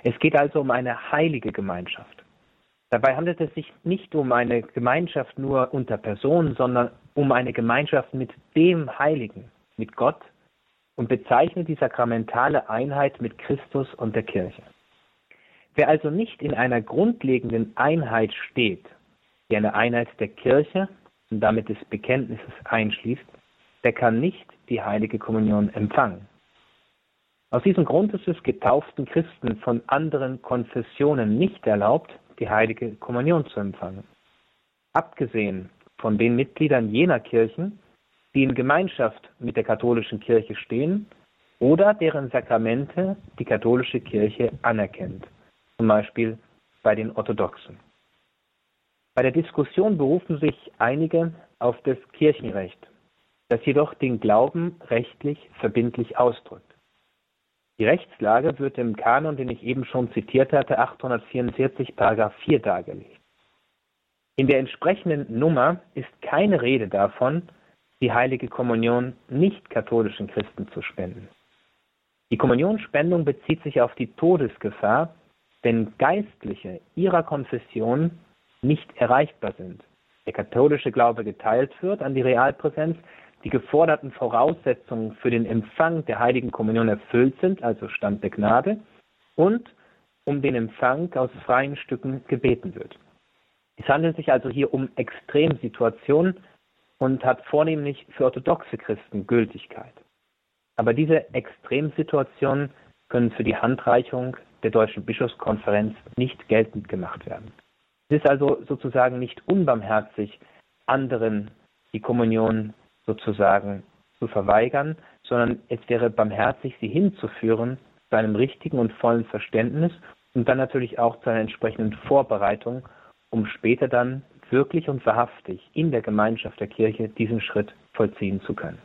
Es geht also um eine heilige Gemeinschaft. Dabei handelt es sich nicht um eine Gemeinschaft nur unter Personen, sondern um eine Gemeinschaft mit dem Heiligen, mit Gott und bezeichnet die sakramentale Einheit mit Christus und der Kirche. Wer also nicht in einer grundlegenden Einheit steht, die eine Einheit der Kirche und damit des Bekenntnisses einschließt, der kann nicht die heilige Kommunion empfangen. Aus diesem Grund ist es getauften Christen von anderen Konfessionen nicht erlaubt, die heilige Kommunion zu empfangen. Abgesehen von den Mitgliedern jener Kirchen, die in Gemeinschaft mit der katholischen Kirche stehen oder deren Sakramente die katholische Kirche anerkennt, zum Beispiel bei den Orthodoxen. Bei der Diskussion berufen sich einige auf das Kirchenrecht, das jedoch den Glauben rechtlich verbindlich ausdrückt. Die Rechtslage wird im Kanon, den ich eben schon zitiert hatte, 844 Paragraph 4 dargelegt. In der entsprechenden Nummer ist keine Rede davon, die heilige Kommunion nicht katholischen Christen zu spenden. Die Kommunionspendung bezieht sich auf die Todesgefahr, wenn Geistliche ihrer Konfession nicht erreichbar sind. Der katholische Glaube geteilt wird an die Realpräsenz, die geforderten Voraussetzungen für den Empfang der heiligen Kommunion erfüllt sind, also Stand der Gnade, und um den Empfang aus freien Stücken gebeten wird. Es handelt sich also hier um Extremsituationen und hat vornehmlich für orthodoxe Christen Gültigkeit. Aber diese Extremsituationen können für die Handreichung der Deutschen Bischofskonferenz nicht geltend gemacht werden. Es ist also sozusagen nicht unbarmherzig, anderen die Kommunion sozusagen zu verweigern, sondern es wäre barmherzig, sie hinzuführen zu einem richtigen und vollen Verständnis und dann natürlich auch zu einer entsprechenden Vorbereitung, um später dann wirklich und wahrhaftig in der Gemeinschaft der Kirche diesen Schritt vollziehen zu können.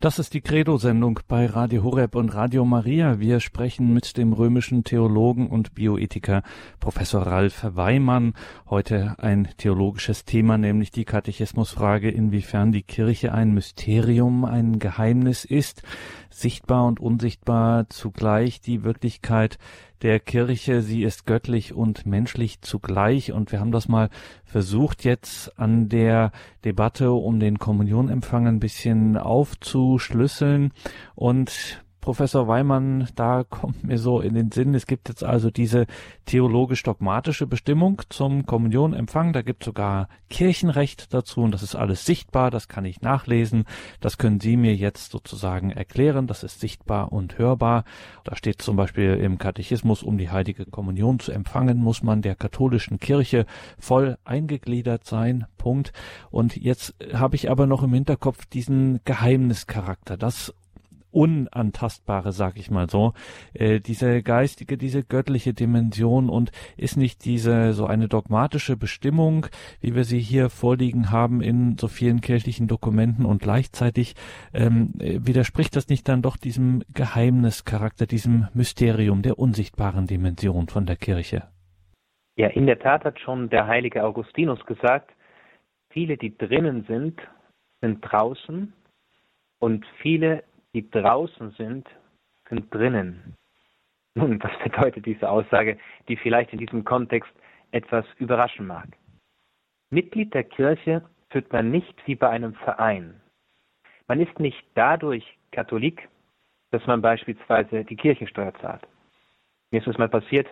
Das ist die Credo-Sendung bei Radio Horeb und Radio Maria. Wir sprechen mit dem römischen Theologen und Bioethiker Professor Ralf Weimann. Heute ein theologisches Thema, nämlich die Katechismusfrage, inwiefern die Kirche ein Mysterium, ein Geheimnis ist, sichtbar und unsichtbar zugleich die Wirklichkeit der Kirche. Sie ist göttlich und menschlich zugleich. Und wir haben das mal versucht, jetzt an der Debatte um den Kommunionempfang ein bisschen aufzuschlüsseln. Und Professor Weimann, da kommt mir so in den Sinn, es gibt jetzt also diese theologisch-dogmatische Bestimmung zum Kommunionempfang. Da gibt es sogar Kirchenrecht dazu und das ist alles sichtbar, das kann ich nachlesen. Das können Sie mir jetzt sozusagen erklären. Das ist sichtbar und hörbar. Da steht zum Beispiel im Katechismus, um die heilige Kommunion zu empfangen, muss man der katholischen Kirche voll eingegliedert sein. Punkt. Und jetzt habe ich aber noch im Hinterkopf diesen Geheimnischarakter, das Unantastbare, sag ich mal so, äh, diese geistige, diese göttliche Dimension und ist nicht diese so eine dogmatische Bestimmung, wie wir sie hier vorliegen haben in so vielen kirchlichen Dokumenten und gleichzeitig ähm, widerspricht das nicht dann doch diesem Geheimnischarakter, diesem Mysterium der unsichtbaren Dimension von der Kirche? Ja, in der Tat hat schon der heilige Augustinus gesagt, viele, die drinnen sind, sind draußen und viele, die draußen sind, sind drinnen. Nun, was bedeutet diese Aussage, die vielleicht in diesem Kontext etwas überraschen mag? Mitglied der Kirche wird man nicht wie bei einem Verein. Man ist nicht dadurch Katholik, dass man beispielsweise die Kirchensteuer zahlt. Mir ist es mal passiert,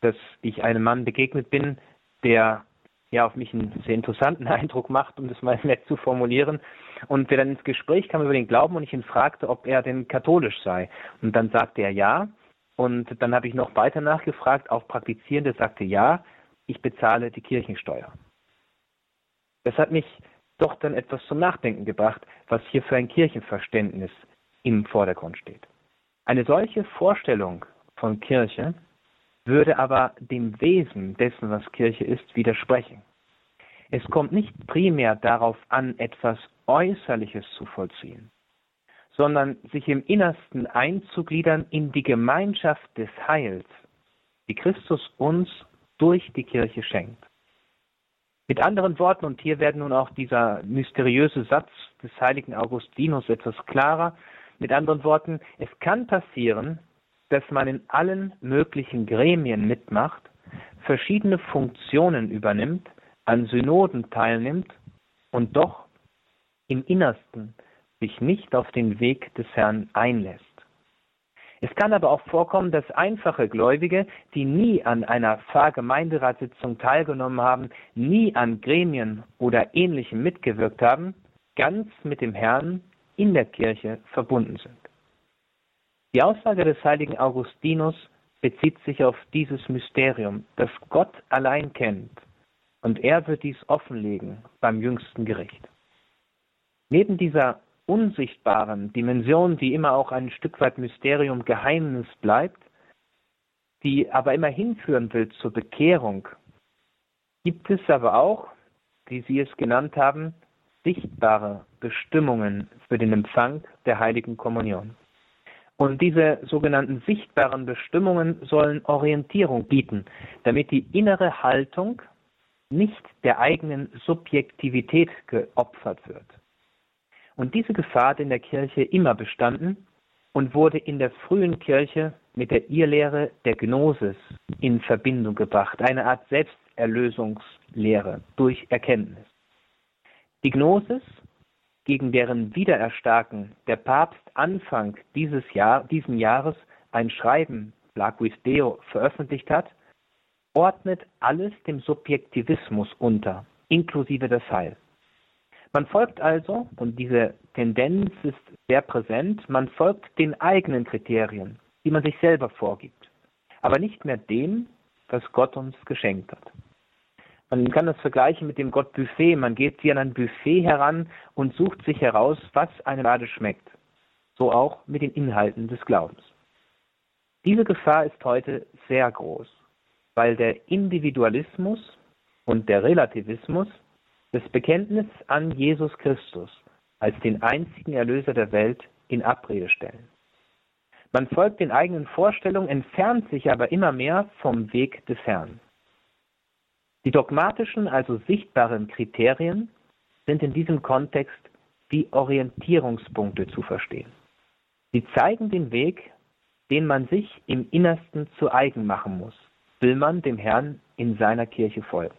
dass ich einem Mann begegnet bin, der ja auf mich einen sehr interessanten Eindruck macht, um das mal nett zu formulieren. Und wir dann ins Gespräch kamen über den Glauben und ich ihn fragte, ob er denn katholisch sei. Und dann sagte er ja. Und dann habe ich noch weiter nachgefragt, auch Praktizierende sagte ja, ich bezahle die Kirchensteuer. Das hat mich doch dann etwas zum Nachdenken gebracht, was hier für ein Kirchenverständnis im Vordergrund steht. Eine solche Vorstellung von Kirche würde aber dem Wesen dessen, was Kirche ist, widersprechen. Es kommt nicht primär darauf an, etwas Äußerliches zu vollziehen, sondern sich im Innersten einzugliedern in die Gemeinschaft des Heils, die Christus uns durch die Kirche schenkt. Mit anderen Worten, und hier werden nun auch dieser mysteriöse Satz des heiligen Augustinus etwas klarer, Mit anderen Worten, es kann passieren, dass man in allen möglichen Gremien mitmacht, verschiedene Funktionen übernimmt, an Synoden teilnimmt und doch im Innersten sich nicht auf den Weg des Herrn einlässt. Es kann aber auch vorkommen, dass einfache Gläubige, die nie an einer Pfarrgemeinderatssitzung teilgenommen haben, nie an Gremien oder ähnlichem mitgewirkt haben, ganz mit dem Herrn in der Kirche verbunden sind. Die Aussage des heiligen Augustinus bezieht sich auf dieses Mysterium, das Gott allein kennt, und er wird dies offenlegen beim jüngsten Gericht. Neben dieser unsichtbaren Dimension, die immer auch ein Stück weit Mysterium, Geheimnis bleibt, die aber immer hinführen will zur Bekehrung, gibt es aber auch, wie Sie es genannt haben, sichtbare Bestimmungen für den Empfang der heiligen Kommunion. Und diese sogenannten sichtbaren Bestimmungen sollen Orientierung bieten, damit die innere Haltung nicht der eigenen Subjektivität geopfert wird. Und diese Gefahr hat in der Kirche immer bestanden und wurde in der frühen Kirche mit der Irrlehre der Gnosis in Verbindung gebracht, eine Art Selbsterlösungslehre durch Erkenntnis. Die Gnosis, gegen deren Wiedererstarken der Papst Anfang dieses Jahr, diesen Jahres ein Schreiben, Laquis Deo, veröffentlicht hat, ordnet alles dem Subjektivismus unter, inklusive das Heil. Man folgt also, und diese Tendenz ist sehr präsent, man folgt den eigenen Kriterien, die man sich selber vorgibt, aber nicht mehr dem, was Gott uns geschenkt hat. Man kann das vergleichen mit dem Gott Buffet. Man geht wie an ein Buffet heran und sucht sich heraus, was einem gerade schmeckt. So auch mit den Inhalten des Glaubens. Diese Gefahr ist heute sehr groß, weil der Individualismus und der Relativismus das Bekenntnis an Jesus Christus als den einzigen Erlöser der Welt in Abrede stellen. Man folgt den eigenen Vorstellungen, entfernt sich aber immer mehr vom Weg des Herrn. Die dogmatischen, also sichtbaren Kriterien sind in diesem Kontext wie Orientierungspunkte zu verstehen. Sie zeigen den Weg, den man sich im Innersten zu eigen machen muss, will man dem Herrn in seiner Kirche folgen.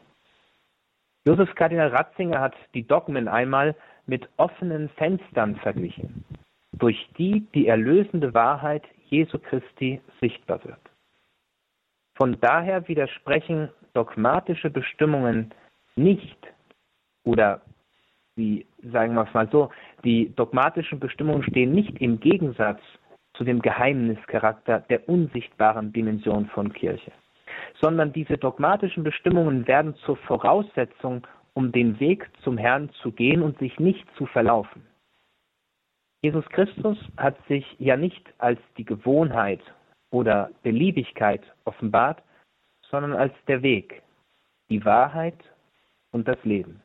Josef Kardinal Ratzinger hat die Dogmen einmal mit offenen Fenstern verglichen, durch die die erlösende Wahrheit Jesu Christi sichtbar wird. Von daher widersprechen dogmatische Bestimmungen nicht oder wie sagen wir es mal so, die dogmatischen Bestimmungen stehen nicht im Gegensatz zu dem Geheimnischarakter der unsichtbaren Dimension von Kirche sondern diese dogmatischen Bestimmungen werden zur Voraussetzung, um den Weg zum Herrn zu gehen und sich nicht zu verlaufen. Jesus Christus hat sich ja nicht als die Gewohnheit oder Beliebigkeit offenbart, sondern als der Weg, die Wahrheit und das Leben.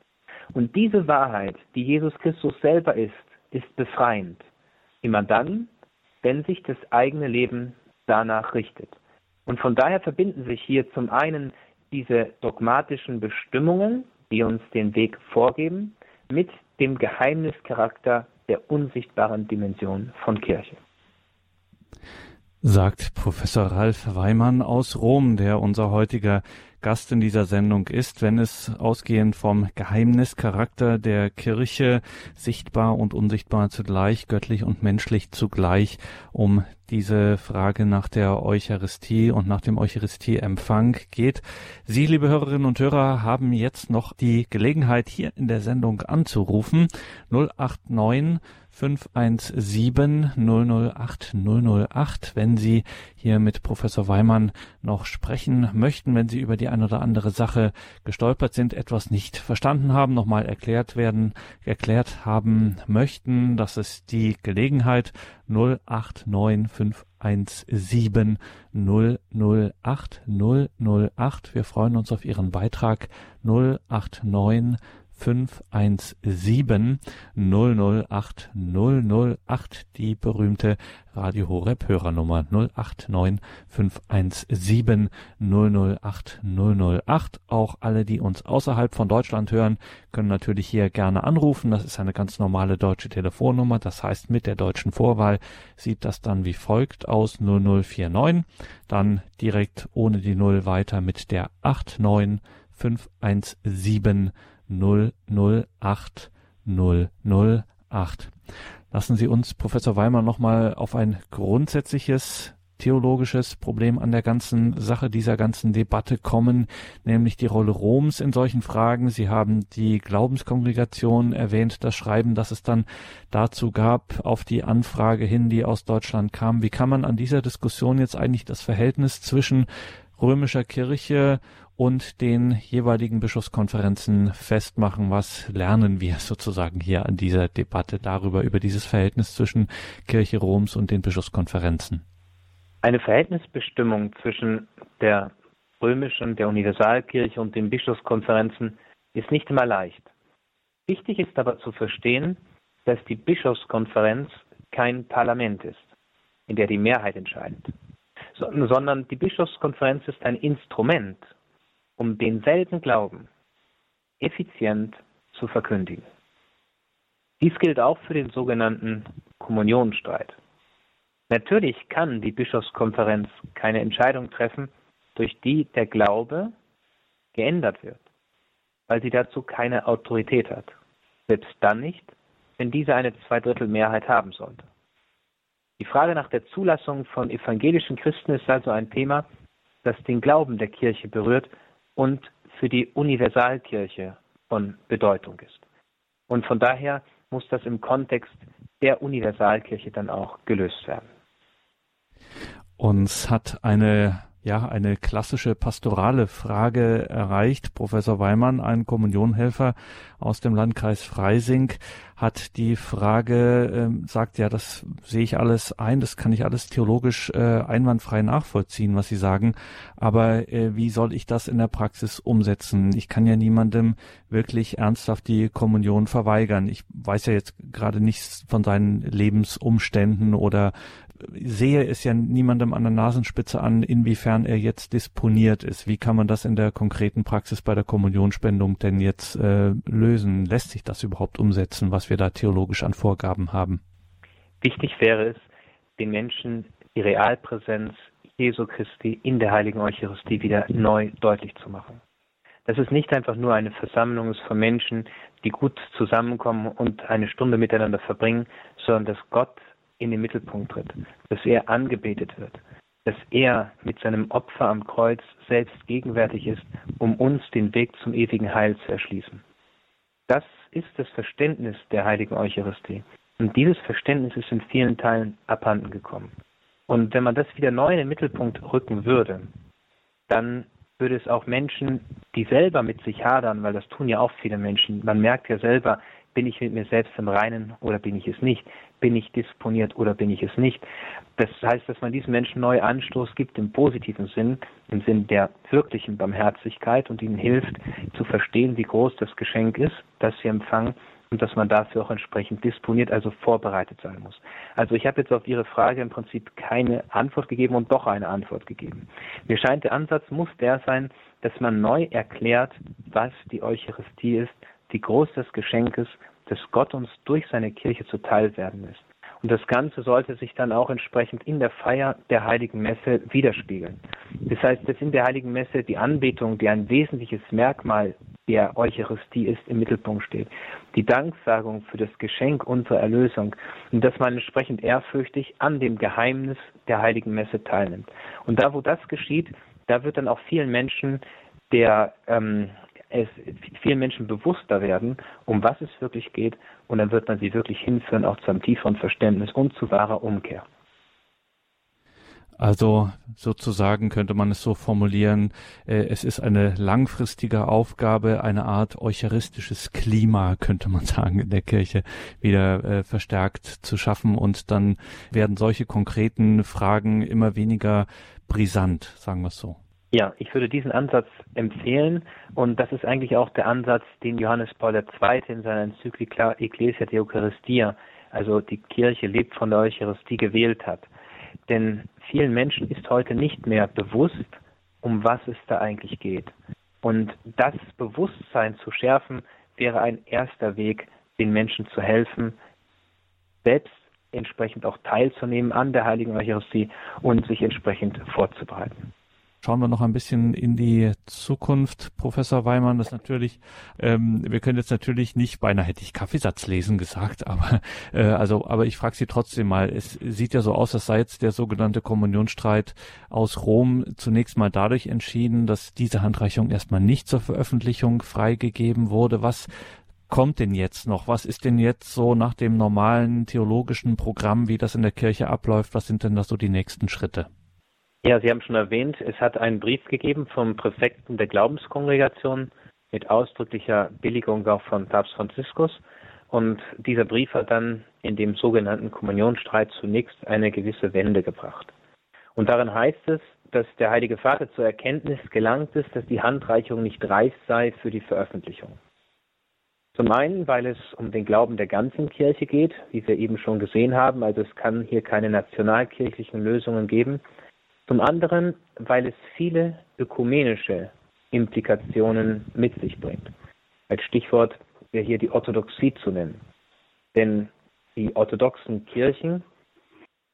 Und diese Wahrheit, die Jesus Christus selber ist, ist befreiend. Immer dann, wenn sich das eigene Leben danach richtet. Und von daher verbinden sich hier zum einen diese dogmatischen Bestimmungen, die uns den Weg vorgeben, mit dem Geheimnischarakter der unsichtbaren Dimension von Kirche. Sagt Professor Ralf Weimann aus Rom, der unser heutiger Gast in dieser Sendung ist, wenn es ausgehend vom Geheimnischarakter der Kirche sichtbar und unsichtbar zugleich, göttlich und menschlich zugleich, um diese Frage nach der Eucharistie und nach dem Eucharistieempfang geht. Sie, liebe Hörerinnen und Hörer, haben jetzt noch die Gelegenheit, hier in der Sendung anzurufen. 089 517 008 008, wenn Sie hier mit Professor Weimann noch sprechen möchten, wenn Sie über die eine oder andere Sache gestolpert sind, etwas nicht verstanden haben, nochmal erklärt werden, erklärt haben möchten. Das ist die Gelegenheit 089517 008 008. Wir freuen uns auf Ihren Beitrag 089 517 008 008, die berühmte Radio Horeb Hörernummer 089 517 008 008. Auch alle, die uns außerhalb von Deutschland hören, können natürlich hier gerne anrufen. Das ist eine ganz normale deutsche Telefonnummer. Das heißt, mit der deutschen Vorwahl sieht das dann wie folgt aus 0049. Dann direkt ohne die Null weiter mit der 89 517 008 008. Lassen Sie uns, Professor Weimer, nochmal auf ein grundsätzliches theologisches Problem an der ganzen Sache, dieser ganzen Debatte kommen, nämlich die Rolle Roms in solchen Fragen. Sie haben die Glaubenskongregation erwähnt, das Schreiben, das es dann dazu gab, auf die Anfrage hin, die aus Deutschland kam. Wie kann man an dieser Diskussion jetzt eigentlich das Verhältnis zwischen römischer Kirche und den jeweiligen Bischofskonferenzen festmachen, was lernen wir sozusagen hier an dieser Debatte darüber, über dieses Verhältnis zwischen Kirche Roms und den Bischofskonferenzen? Eine Verhältnisbestimmung zwischen der römischen, der Universalkirche und den Bischofskonferenzen ist nicht immer leicht. Wichtig ist aber zu verstehen, dass die Bischofskonferenz kein Parlament ist, in der die Mehrheit entscheidet, sondern die Bischofskonferenz ist ein Instrument, um denselben Glauben effizient zu verkündigen. Dies gilt auch für den sogenannten Kommunionstreit. Natürlich kann die Bischofskonferenz keine Entscheidung treffen, durch die der Glaube geändert wird, weil sie dazu keine Autorität hat. Selbst dann nicht, wenn diese eine Zweidrittelmehrheit haben sollte. Die Frage nach der Zulassung von evangelischen Christen ist also ein Thema, das den Glauben der Kirche berührt und für die Universalkirche von Bedeutung ist. Und von daher muss das im Kontext der Universalkirche dann auch gelöst werden. Uns hat eine ja, eine klassische pastorale Frage erreicht. Professor Weimann, ein Kommunionhelfer aus dem Landkreis Freising, hat die Frage, äh, sagt ja, das sehe ich alles ein, das kann ich alles theologisch äh, einwandfrei nachvollziehen, was Sie sagen, aber äh, wie soll ich das in der Praxis umsetzen? Ich kann ja niemandem wirklich ernsthaft die Kommunion verweigern. Ich weiß ja jetzt gerade nichts von seinen Lebensumständen oder sehe es ja niemandem an der Nasenspitze an, inwiefern er jetzt disponiert ist. Wie kann man das in der konkreten Praxis bei der Kommunionspendung denn jetzt äh, lösen? Lässt sich das überhaupt umsetzen, was wir da theologisch an Vorgaben haben? Wichtig wäre es, den Menschen die Realpräsenz Jesu Christi in der heiligen Eucharistie wieder neu deutlich zu machen. Dass es nicht einfach nur eine Versammlung ist von Menschen, die gut zusammenkommen und eine Stunde miteinander verbringen, sondern dass Gott in den Mittelpunkt tritt, dass er angebetet wird, dass er mit seinem Opfer am Kreuz selbst gegenwärtig ist, um uns den Weg zum ewigen Heil zu erschließen. Das ist das Verständnis der heiligen Eucharistie. Und dieses Verständnis ist in vielen Teilen abhanden gekommen. Und wenn man das wieder neu in den Mittelpunkt rücken würde, dann würde es auch Menschen, die selber mit sich hadern, weil das tun ja auch viele Menschen, man merkt ja selber, bin ich mit mir selbst im Reinen oder bin ich es nicht? Bin ich disponiert oder bin ich es nicht? Das heißt, dass man diesen Menschen neu Anstoß gibt im positiven Sinn, im Sinn der wirklichen Barmherzigkeit und ihnen hilft zu verstehen, wie groß das Geschenk ist, das sie empfangen und dass man dafür auch entsprechend disponiert, also vorbereitet sein muss. Also ich habe jetzt auf Ihre Frage im Prinzip keine Antwort gegeben und doch eine Antwort gegeben. Mir scheint, der Ansatz muss der sein, dass man neu erklärt, was die Eucharistie ist, wie groß das Geschenk ist, dass Gott uns durch seine Kirche zuteil werden lässt. Und das Ganze sollte sich dann auch entsprechend in der Feier der Heiligen Messe widerspiegeln. Das heißt, dass in der Heiligen Messe die Anbetung, die ein wesentliches Merkmal der Eucharistie ist, im Mittelpunkt steht. Die Danksagung für das Geschenk unserer Erlösung und dass man entsprechend ehrfürchtig an dem Geheimnis der Heiligen Messe teilnimmt. Und da, wo das geschieht, da wird dann auch vielen Menschen der ähm, es vielen Menschen bewusster werden, um was es wirklich geht, und dann wird man sie wirklich hinführen, auch zu einem tieferen Verständnis und zu wahrer Umkehr. Also sozusagen könnte man es so formulieren, äh, es ist eine langfristige Aufgabe, eine Art eucharistisches Klima, könnte man sagen, in der Kirche wieder äh, verstärkt zu schaffen und dann werden solche konkreten Fragen immer weniger brisant, sagen wir es so. Ja, ich würde diesen Ansatz empfehlen und das ist eigentlich auch der Ansatz, den Johannes Paul II. in seiner Enzyklika Ecclesia de Eucharistia, also die Kirche lebt von der Eucharistie, gewählt hat. Denn vielen Menschen ist heute nicht mehr bewusst, um was es da eigentlich geht. Und das Bewusstsein zu schärfen, wäre ein erster Weg, den Menschen zu helfen, selbst entsprechend auch teilzunehmen an der Heiligen Eucharistie und sich entsprechend vorzubereiten. Schauen wir noch ein bisschen in die Zukunft, Professor Weimann. Das natürlich, ähm, wir können jetzt natürlich nicht, beinahe hätte ich Kaffeesatz lesen gesagt, aber äh, also, aber ich frage Sie trotzdem mal. Es sieht ja so aus, als sei jetzt der sogenannte Kommunionstreit aus Rom zunächst mal dadurch entschieden, dass diese Handreichung erstmal nicht zur Veröffentlichung freigegeben wurde. Was kommt denn jetzt noch? Was ist denn jetzt so nach dem normalen theologischen Programm, wie das in der Kirche abläuft? Was sind denn da so die nächsten Schritte? Ja, Sie haben schon erwähnt, es hat einen Brief gegeben vom Präfekten der Glaubenskongregation mit ausdrücklicher Billigung auch von Papst Franziskus. Und dieser Brief hat dann in dem sogenannten Kommunionstreit zunächst eine gewisse Wende gebracht. Und darin heißt es, dass der Heilige Vater zur Erkenntnis gelangt ist, dass die Handreichung nicht reif sei für die Veröffentlichung. Zum einen, weil es um den Glauben der ganzen Kirche geht, wie wir eben schon gesehen haben, also es kann hier keine nationalkirchlichen Lösungen geben, zum anderen, weil es viele ökumenische Implikationen mit sich bringt. Als Stichwort wäre hier die Orthodoxie zu nennen. Denn die orthodoxen Kirchen,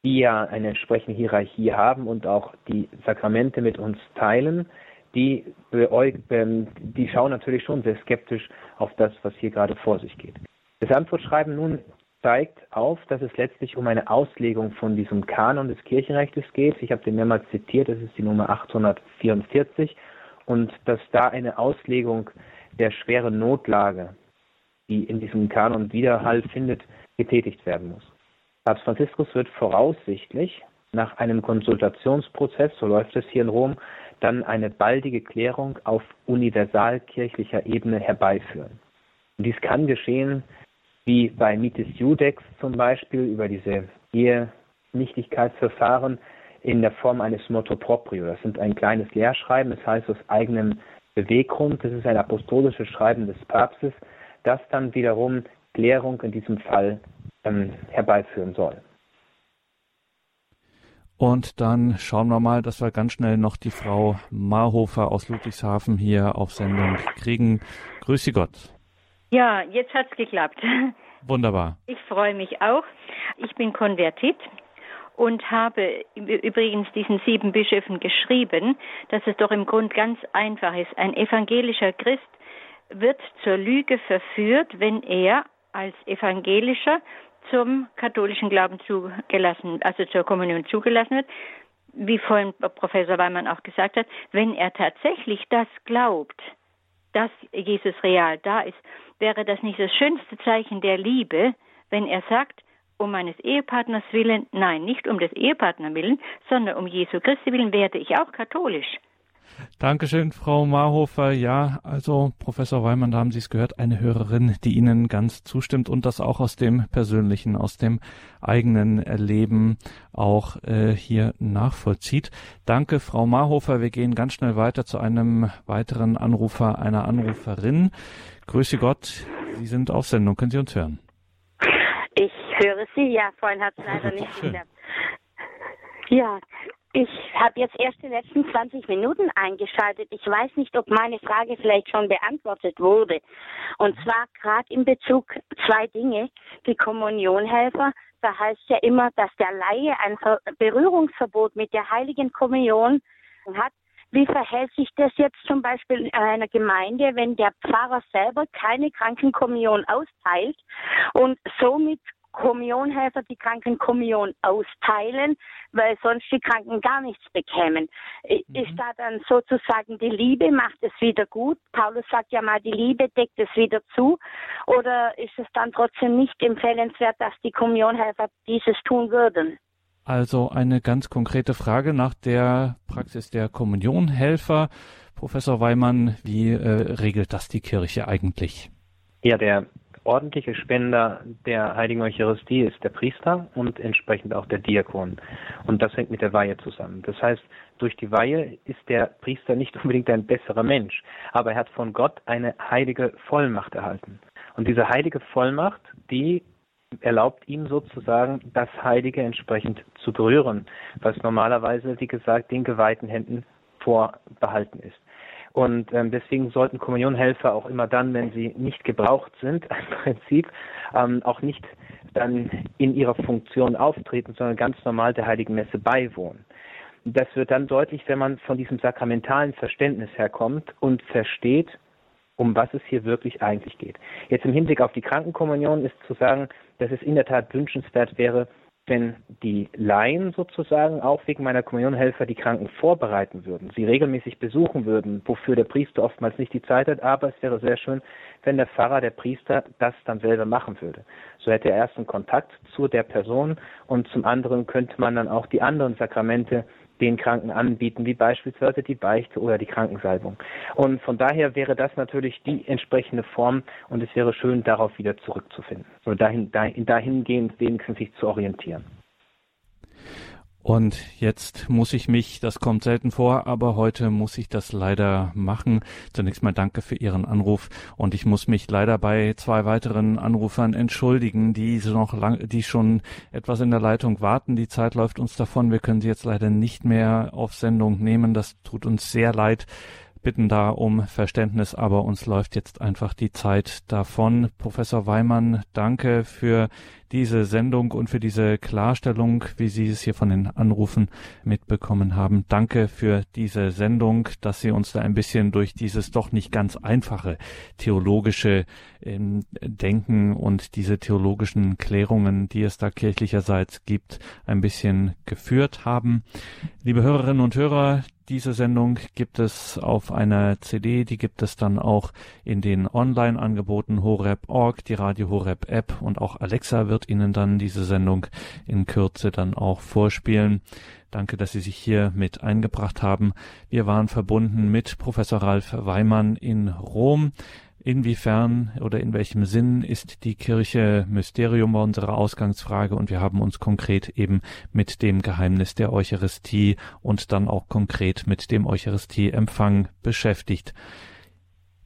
die ja eine entsprechende Hierarchie haben und auch die Sakramente mit uns teilen, die, ähm, die schauen natürlich schon sehr skeptisch auf das, was hier gerade vor sich geht. Das Antwortschreiben nun zeigt auf, dass es letztlich um eine Auslegung von diesem Kanon des Kirchenrechts geht. Ich habe den mehrmals zitiert, das ist die Nummer 844 und dass da eine Auslegung der schweren Notlage, die in diesem Kanon Widerhall findet, getätigt werden muss. Papst Franziskus wird voraussichtlich nach einem Konsultationsprozess, so läuft es hier in Rom, dann eine baldige Klärung auf universalkirchlicher Ebene herbeiführen. Und dies kann geschehen wie bei Mitis Judex zum Beispiel über diese Ehenichtigkeitsverfahren in der Form eines Motto proprio. Das sind ein kleines Lehrschreiben, das heißt aus eigenem Beweggrund, das ist ein apostolisches Schreiben des Papstes, das dann wiederum Klärung in diesem Fall ähm, herbeiführen soll. Und dann schauen wir mal, dass wir ganz schnell noch die Frau Marhofer aus Ludwigshafen hier auf Sendung kriegen. Grüße Gott. Ja, jetzt hat's geklappt. Wunderbar. Ich freue mich auch. Ich bin konvertiert und habe übrigens diesen sieben Bischöfen geschrieben, dass es doch im Grund ganz einfach ist. Ein evangelischer Christ wird zur Lüge verführt, wenn er als evangelischer zum katholischen Glauben zugelassen, also zur Kommunion zugelassen wird. Wie vorhin Professor Weimann auch gesagt hat, wenn er tatsächlich das glaubt, dass Jesus real da ist, wäre das nicht das schönste Zeichen der Liebe, wenn er sagt, um meines Ehepartners willen, nein, nicht um des Ehepartners willen, sondern um Jesu Christi willen werde ich auch katholisch. Dankeschön, Frau Marhofer. Ja, also Professor Weimann, da haben Sie es gehört, eine Hörerin, die Ihnen ganz zustimmt und das auch aus dem persönlichen, aus dem eigenen Erleben auch äh, hier nachvollzieht. Danke, Frau Marhofer. Wir gehen ganz schnell weiter zu einem weiteren Anrufer, einer Anruferin. Grüße Gott, Sie sind auf Sendung. Können Sie uns hören? Ich höre Sie, ja. Vorhin hat es leider nicht wieder. Ja, ich habe jetzt erst die letzten 20 Minuten eingeschaltet. Ich weiß nicht, ob meine Frage vielleicht schon beantwortet wurde. Und zwar gerade in Bezug zwei Dinge. Die Kommunionhelfer, da heißt ja immer, dass der Laie ein Berührungsverbot mit der heiligen Kommunion hat. Wie verhält sich das jetzt zum Beispiel in einer Gemeinde, wenn der Pfarrer selber keine Krankenkommunion austeilt und somit Kommunionhelfer die Krankenkommunion austeilen, weil sonst die Kranken gar nichts bekämen. Mhm. Ist da dann sozusagen die Liebe macht es wieder gut? Paulus sagt ja mal, die Liebe deckt es wieder zu. Oder ist es dann trotzdem nicht empfehlenswert, dass die Kommunionhelfer dieses tun würden? Also eine ganz konkrete Frage nach der Praxis der Kommunionhelfer. Professor Weimann, wie äh, regelt das die Kirche eigentlich? Ja, der ordentliche Spender der Heiligen Eucharistie ist der Priester und entsprechend auch der Diakon. Und das hängt mit der Weihe zusammen. Das heißt, durch die Weihe ist der Priester nicht unbedingt ein besserer Mensch, aber er hat von Gott eine heilige Vollmacht erhalten. Und diese heilige Vollmacht, die erlaubt ihm sozusagen, das Heilige entsprechend zu berühren, was normalerweise, wie gesagt, den geweihten Händen vorbehalten ist. Und ähm, deswegen sollten Kommunionhelfer auch immer dann, wenn sie nicht gebraucht sind, im Prinzip ähm, auch nicht dann in ihrer Funktion auftreten, sondern ganz normal der Heiligen Messe beiwohnen. Das wird dann deutlich, wenn man von diesem sakramentalen Verständnis herkommt und versteht, um was es hier wirklich eigentlich geht. Jetzt im Hinblick auf die Krankenkommunion ist zu sagen, dass es in der Tat wünschenswert wäre, wenn die Laien sozusagen auch wegen meiner Kommunionhelfer die Kranken vorbereiten würden, sie regelmäßig besuchen würden, wofür der Priester oftmals nicht die Zeit hat, aber es wäre sehr schön, wenn der Pfarrer, der Priester das dann selber machen würde. So hätte er erst einen Kontakt zu der Person und zum anderen könnte man dann auch die anderen Sakramente den Kranken anbieten, wie beispielsweise die Beichte oder die Krankensalbung. Und von daher wäre das natürlich die entsprechende Form und es wäre schön, darauf wieder zurückzufinden oder dahin, dahin, dahingehend wenigstens sich zu orientieren. Und jetzt muss ich mich, das kommt selten vor, aber heute muss ich das leider machen. Zunächst mal danke für Ihren Anruf und ich muss mich leider bei zwei weiteren Anrufern entschuldigen, die noch lang, die schon etwas in der Leitung warten. Die Zeit läuft uns davon. Wir können sie jetzt leider nicht mehr auf Sendung nehmen. Das tut uns sehr leid bitten da um Verständnis, aber uns läuft jetzt einfach die Zeit davon. Professor Weimann, danke für diese Sendung und für diese Klarstellung, wie Sie es hier von den Anrufen mitbekommen haben. Danke für diese Sendung, dass Sie uns da ein bisschen durch dieses doch nicht ganz einfache theologische ähm, Denken und diese theologischen Klärungen, die es da kirchlicherseits gibt, ein bisschen geführt haben. Liebe Hörerinnen und Hörer, diese Sendung gibt es auf einer CD, die gibt es dann auch in den Online-Angeboten Horeb.org, die Radio Horeb App und auch Alexa wird Ihnen dann diese Sendung in Kürze dann auch vorspielen. Danke, dass Sie sich hier mit eingebracht haben. Wir waren verbunden mit Professor Ralf Weimann in Rom. Inwiefern oder in welchem Sinn ist die Kirche Mysterium war unsere Ausgangsfrage und wir haben uns konkret eben mit dem Geheimnis der Eucharistie und dann auch konkret mit dem Eucharistieempfang beschäftigt.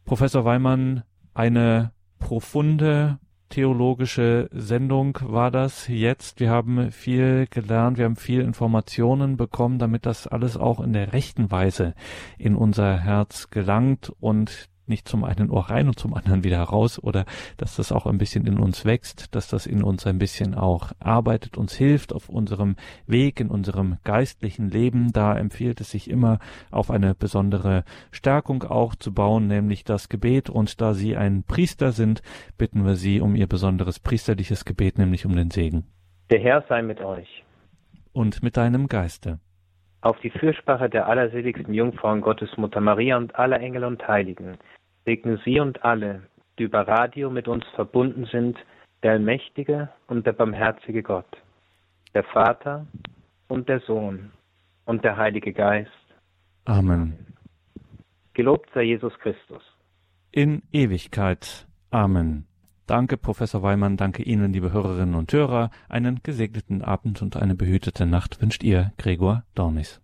Professor Weimann, eine profunde theologische Sendung war das jetzt. Wir haben viel gelernt, wir haben viel Informationen bekommen, damit das alles auch in der rechten Weise in unser Herz gelangt und nicht zum einen Ohr rein und zum anderen wieder raus oder dass das auch ein bisschen in uns wächst, dass das in uns ein bisschen auch arbeitet, uns hilft auf unserem Weg, in unserem geistlichen Leben. Da empfiehlt es sich immer auf eine besondere Stärkung auch zu bauen, nämlich das Gebet. Und da Sie ein Priester sind, bitten wir Sie um Ihr besonderes priesterliches Gebet, nämlich um den Segen. Der Herr sei mit euch. Und mit deinem Geiste auf die Fürsprache der allerseligsten Jungfrau und Gottesmutter Maria und aller Engel und Heiligen, segne sie und alle, die über Radio mit uns verbunden sind, der allmächtige und der barmherzige Gott, der Vater und der Sohn und der Heilige Geist. Amen. Gelobt sei Jesus Christus. In Ewigkeit. Amen. Danke, Professor Weimann. Danke Ihnen, liebe Hörerinnen und Hörer. Einen gesegneten Abend und eine behütete Nacht wünscht Ihr Gregor Dornis.